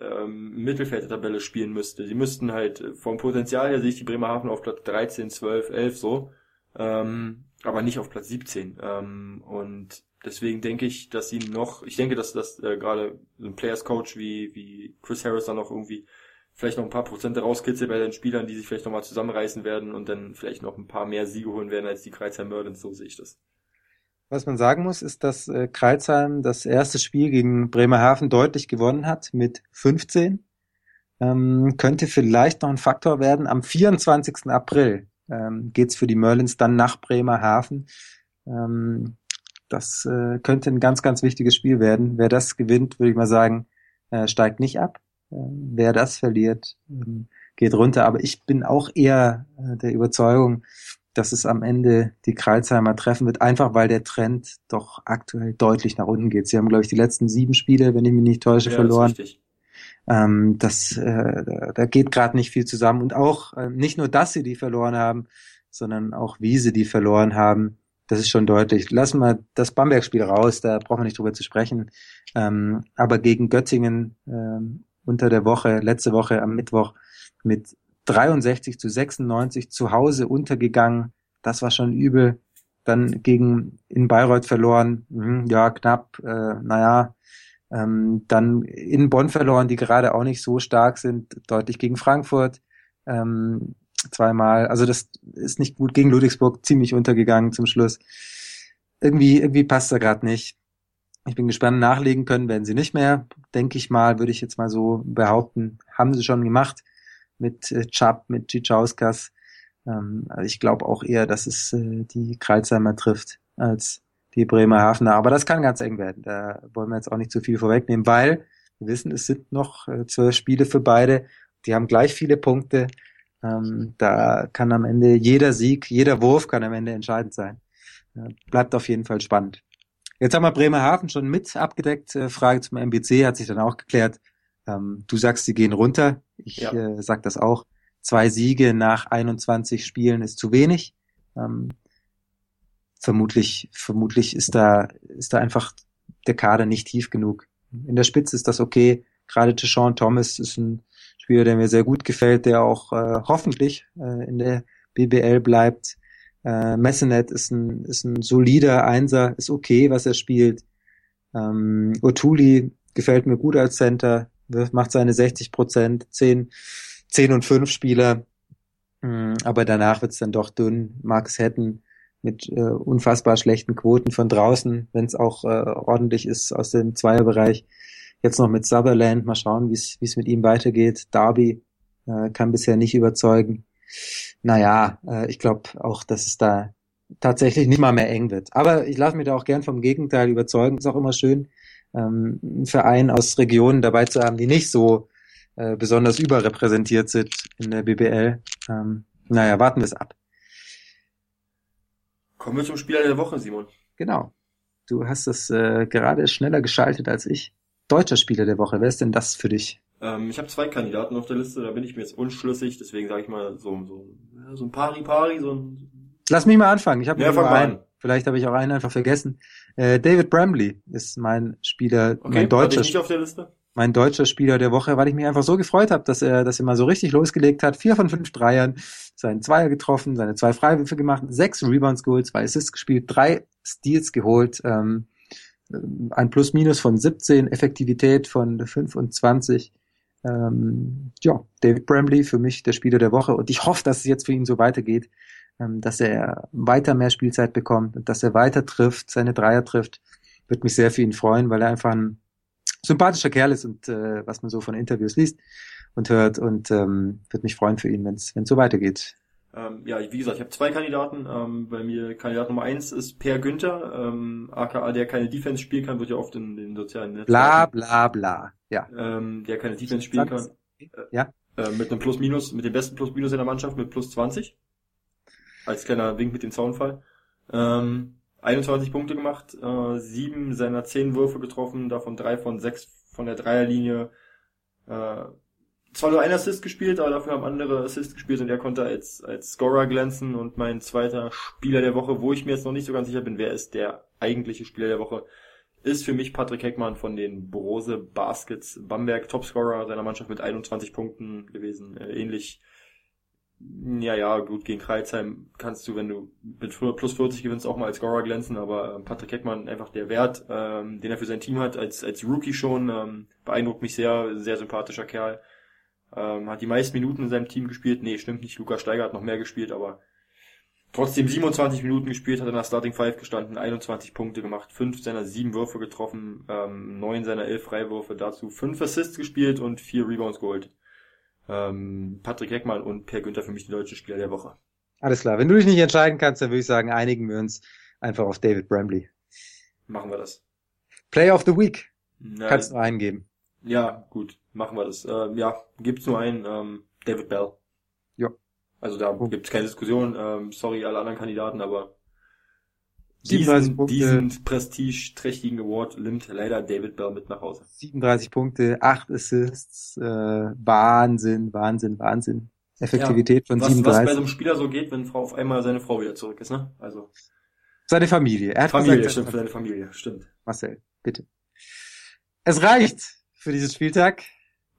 ähm, Mittelfeld der Tabelle spielen müsste. Sie müssten halt, äh, vom Potenzial her sehe ich die Bremerhaven auf Platz 13, 12, 11 so, ähm, aber nicht auf Platz 17. Ähm, und deswegen denke ich, dass sie noch, ich denke, dass das äh, gerade so ein Players Coach wie, wie Chris Harris dann noch irgendwie vielleicht noch ein paar Prozente rauskitzelt bei den Spielern, die sich vielleicht nochmal zusammenreißen werden und dann vielleicht noch ein paar mehr Siege holen werden als die Kreuzheim Merlins, so sehe ich das. Was man sagen muss, ist, dass äh, Kreuzheim das erste Spiel gegen Bremerhaven deutlich gewonnen hat mit 15. Ähm, könnte vielleicht noch ein Faktor werden. Am 24. April ähm, geht's für die Merlins dann nach Bremerhaven. Ähm, das äh, könnte ein ganz, ganz wichtiges Spiel werden. Wer das gewinnt, würde ich mal sagen, äh, steigt nicht ab. Ähm, wer das verliert, ähm, geht runter. Aber ich bin auch eher äh, der Überzeugung, dass es am Ende die Kreuzheimer treffen wird, einfach weil der Trend doch aktuell deutlich nach unten geht. Sie haben, glaube ich, die letzten sieben Spiele, wenn ich mich nicht täusche, ja, verloren. Das, ähm, das äh, da geht gerade nicht viel zusammen. Und auch äh, nicht nur, dass sie die verloren haben, sondern auch wie sie die verloren haben. Das ist schon deutlich. Lassen wir das Bamberg-Spiel raus, da brauchen wir nicht drüber zu sprechen. Ähm, aber gegen Göttingen ähm, unter der Woche, letzte Woche am Mittwoch mit 63 zu 96 zu Hause untergegangen. Das war schon übel. Dann gegen in Bayreuth verloren. Mhm, ja, knapp. Äh, naja, ähm, dann in Bonn verloren, die gerade auch nicht so stark sind. Deutlich gegen Frankfurt. Ähm, zweimal. Also das ist nicht gut gegen Ludwigsburg ziemlich untergegangen zum Schluss. Irgendwie, irgendwie passt da gerade nicht. Ich bin gespannt, nachlegen können werden sie nicht mehr, denke ich mal, würde ich jetzt mal so behaupten. Haben sie schon gemacht mit äh, Chubb, mit Chichauskas. Ähm, also ich glaube auch eher, dass es äh, die Kreuzheimer trifft als die Bremerhavener. Aber das kann ganz eng werden. Da wollen wir jetzt auch nicht zu viel vorwegnehmen, weil wir wissen, es sind noch äh, zwölf Spiele für beide. Die haben gleich viele Punkte. Ähm, da kann am Ende jeder Sieg, jeder Wurf kann am Ende entscheidend sein. Äh, bleibt auf jeden Fall spannend. Jetzt haben wir Bremerhaven schon mit abgedeckt. Äh, Frage zum MBC hat sich dann auch geklärt. Ähm, du sagst, sie gehen runter. Ich ja. äh, sag das auch. Zwei Siege nach 21 Spielen ist zu wenig. Ähm, vermutlich, vermutlich ist da, ist da einfach der Kader nicht tief genug. In der Spitze ist das okay. Gerade Deshaun Thomas ist ein Spieler, der mir sehr gut gefällt, der auch äh, hoffentlich äh, in der BBL bleibt. Äh, Messenet ist ein, ist ein solider Einser, ist okay, was er spielt. Ähm, Otuli gefällt mir gut als Center, macht seine 60 Prozent, 10, 10 und 5 Spieler. Ähm, aber danach wird's dann doch dünn. Max Hetten mit äh, unfassbar schlechten Quoten von draußen, wenn es auch äh, ordentlich ist aus dem Zweierbereich. Jetzt noch mit Sutherland, mal schauen, wie es mit ihm weitergeht. Darby äh, kann bisher nicht überzeugen naja, äh, ich glaube auch, dass es da tatsächlich nicht mal mehr eng wird. Aber ich lasse mich da auch gern vom Gegenteil überzeugen. Ist auch immer schön, ähm, einen Verein aus Regionen dabei zu haben, die nicht so äh, besonders überrepräsentiert sind in der BBL. Ähm, naja, warten wir es ab. Kommen wir zum Spieler der Woche, Simon. Genau. Du hast es äh, gerade schneller geschaltet als ich. Deutscher Spieler der Woche. Wer ist denn das für dich? Ähm, ich habe zwei Kandidaten auf der Liste, da bin ich mir jetzt unschlüssig, deswegen sage ich mal so, so, so ein Pari-Pari, so ein... Lass mich mal anfangen. Ich habe ja, nur einen. Vielleicht habe ich auch einen einfach vergessen. Äh, David Bramley ist mein Spieler, okay, mein deutscher. Ich nicht auf der Liste? Mein deutscher Spieler der Woche, weil ich mich einfach so gefreut habe, dass er, dass er mal so richtig losgelegt hat. Vier von fünf Dreiern, seinen Zweier getroffen, seine zwei Freiwürfe gemacht, sechs Rebounds geholt, zwei Assists gespielt, drei Steals geholt, ähm, ein Plus-Minus von 17, Effektivität von 25 ähm, ja, David Bramley für mich der Spieler der Woche und ich hoffe, dass es jetzt für ihn so weitergeht, ähm, dass er weiter mehr Spielzeit bekommt und dass er weiter trifft, seine Dreier trifft. Würde mich sehr für ihn freuen, weil er einfach ein sympathischer Kerl ist und äh, was man so von Interviews liest und hört und ähm, würde mich freuen für ihn, wenn es so weitergeht. Ähm, ja, wie gesagt, ich habe zwei Kandidaten. Ähm, bei mir Kandidat Nummer eins ist Per Günther, ähm, aka der keine Defense spielen kann, wird ja oft in den sozialen Netzwerken. Bla bla bla. Ja. Ähm, der keine Defense spielen kann. Äh, ja. Äh, mit einem Plus-Minus, mit dem besten Plus-Minus in der Mannschaft mit plus 20. Als kleiner Wink mit dem Zaunfall. Ähm, 21 Punkte gemacht, äh, sieben seiner zehn Würfe getroffen, davon drei von sechs von der Dreierlinie. Äh, zwar nur ein Assist gespielt, aber dafür haben andere Assist gespielt und er konnte als, als Scorer glänzen. Und mein zweiter Spieler der Woche, wo ich mir jetzt noch nicht so ganz sicher bin, wer ist der eigentliche Spieler der Woche, ist für mich Patrick Heckmann von den Brose Baskets Bamberg, Topscorer seiner Mannschaft mit 21 Punkten gewesen, äh, ähnlich ja, ja, gut, gegen Kreuzheim kannst du, wenn du mit plus 40 gewinnst, auch mal als Scorer glänzen, aber ähm, Patrick Heckmann, einfach der Wert, ähm, den er für sein Team hat, als, als Rookie schon, ähm, beeindruckt mich sehr, sehr sympathischer Kerl. Ähm, hat die meisten Minuten in seinem Team gespielt. Nee, stimmt nicht. Lukas Steiger hat noch mehr gespielt, aber trotzdem 27 Minuten gespielt, hat in der Starting Five gestanden, 21 Punkte gemacht, 5 seiner 7 Würfe getroffen, ähm, 9 seiner 11 Freiwürfe, dazu 5 Assists gespielt und 4 Rebounds geholt. Ähm, Patrick Heckmann und Per Günther für mich die deutschen Spieler der Woche. Alles klar. Wenn du dich nicht entscheiden kannst, dann würde ich sagen, einigen wir uns einfach auf David Bramley. Machen wir das. Player of the Week. Nein. Kannst du eingeben. Ja, gut, machen wir das. Ähm, ja, gibt's nur einen, ähm, David Bell. Ja. Also da oh. gibt's keine Diskussion. Ähm, sorry, alle anderen Kandidaten, aber diesen, diesen prestigeträchtigen Award nimmt leider David Bell mit nach Hause. 37 Punkte, 8 Assists, äh, Wahnsinn, Wahnsinn, Wahnsinn. Effektivität ja, von was, 37. Was bei so einem Spieler so geht, wenn Frau auf einmal seine Frau wieder zurück ist, ne? Also. Seine Familie. Er hat Familie, gesagt, stimmt, für seine Familie, stimmt. Marcel, bitte. Es reicht für diesen Spieltag.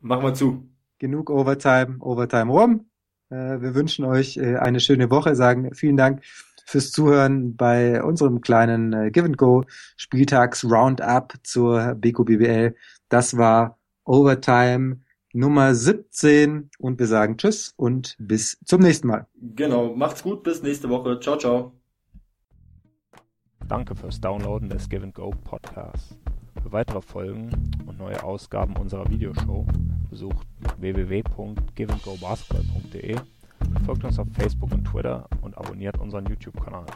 Machen wir zu. Genug Overtime, Overtime rum. Äh, wir wünschen euch äh, eine schöne Woche, sagen vielen Dank fürs Zuhören bei unserem kleinen äh, Give and Go Spieltags Roundup zur Beko BBL. Das war Overtime Nummer 17 und wir sagen Tschüss und bis zum nächsten Mal. Genau, macht's gut, bis nächste Woche. Ciao, ciao. Danke fürs Downloaden des Give and Go Podcasts. Für weitere Folgen und neue Ausgaben unserer Videoshow besucht www.giveandgobasketball.de, folgt uns auf Facebook und Twitter und abonniert unseren YouTube-Kanal.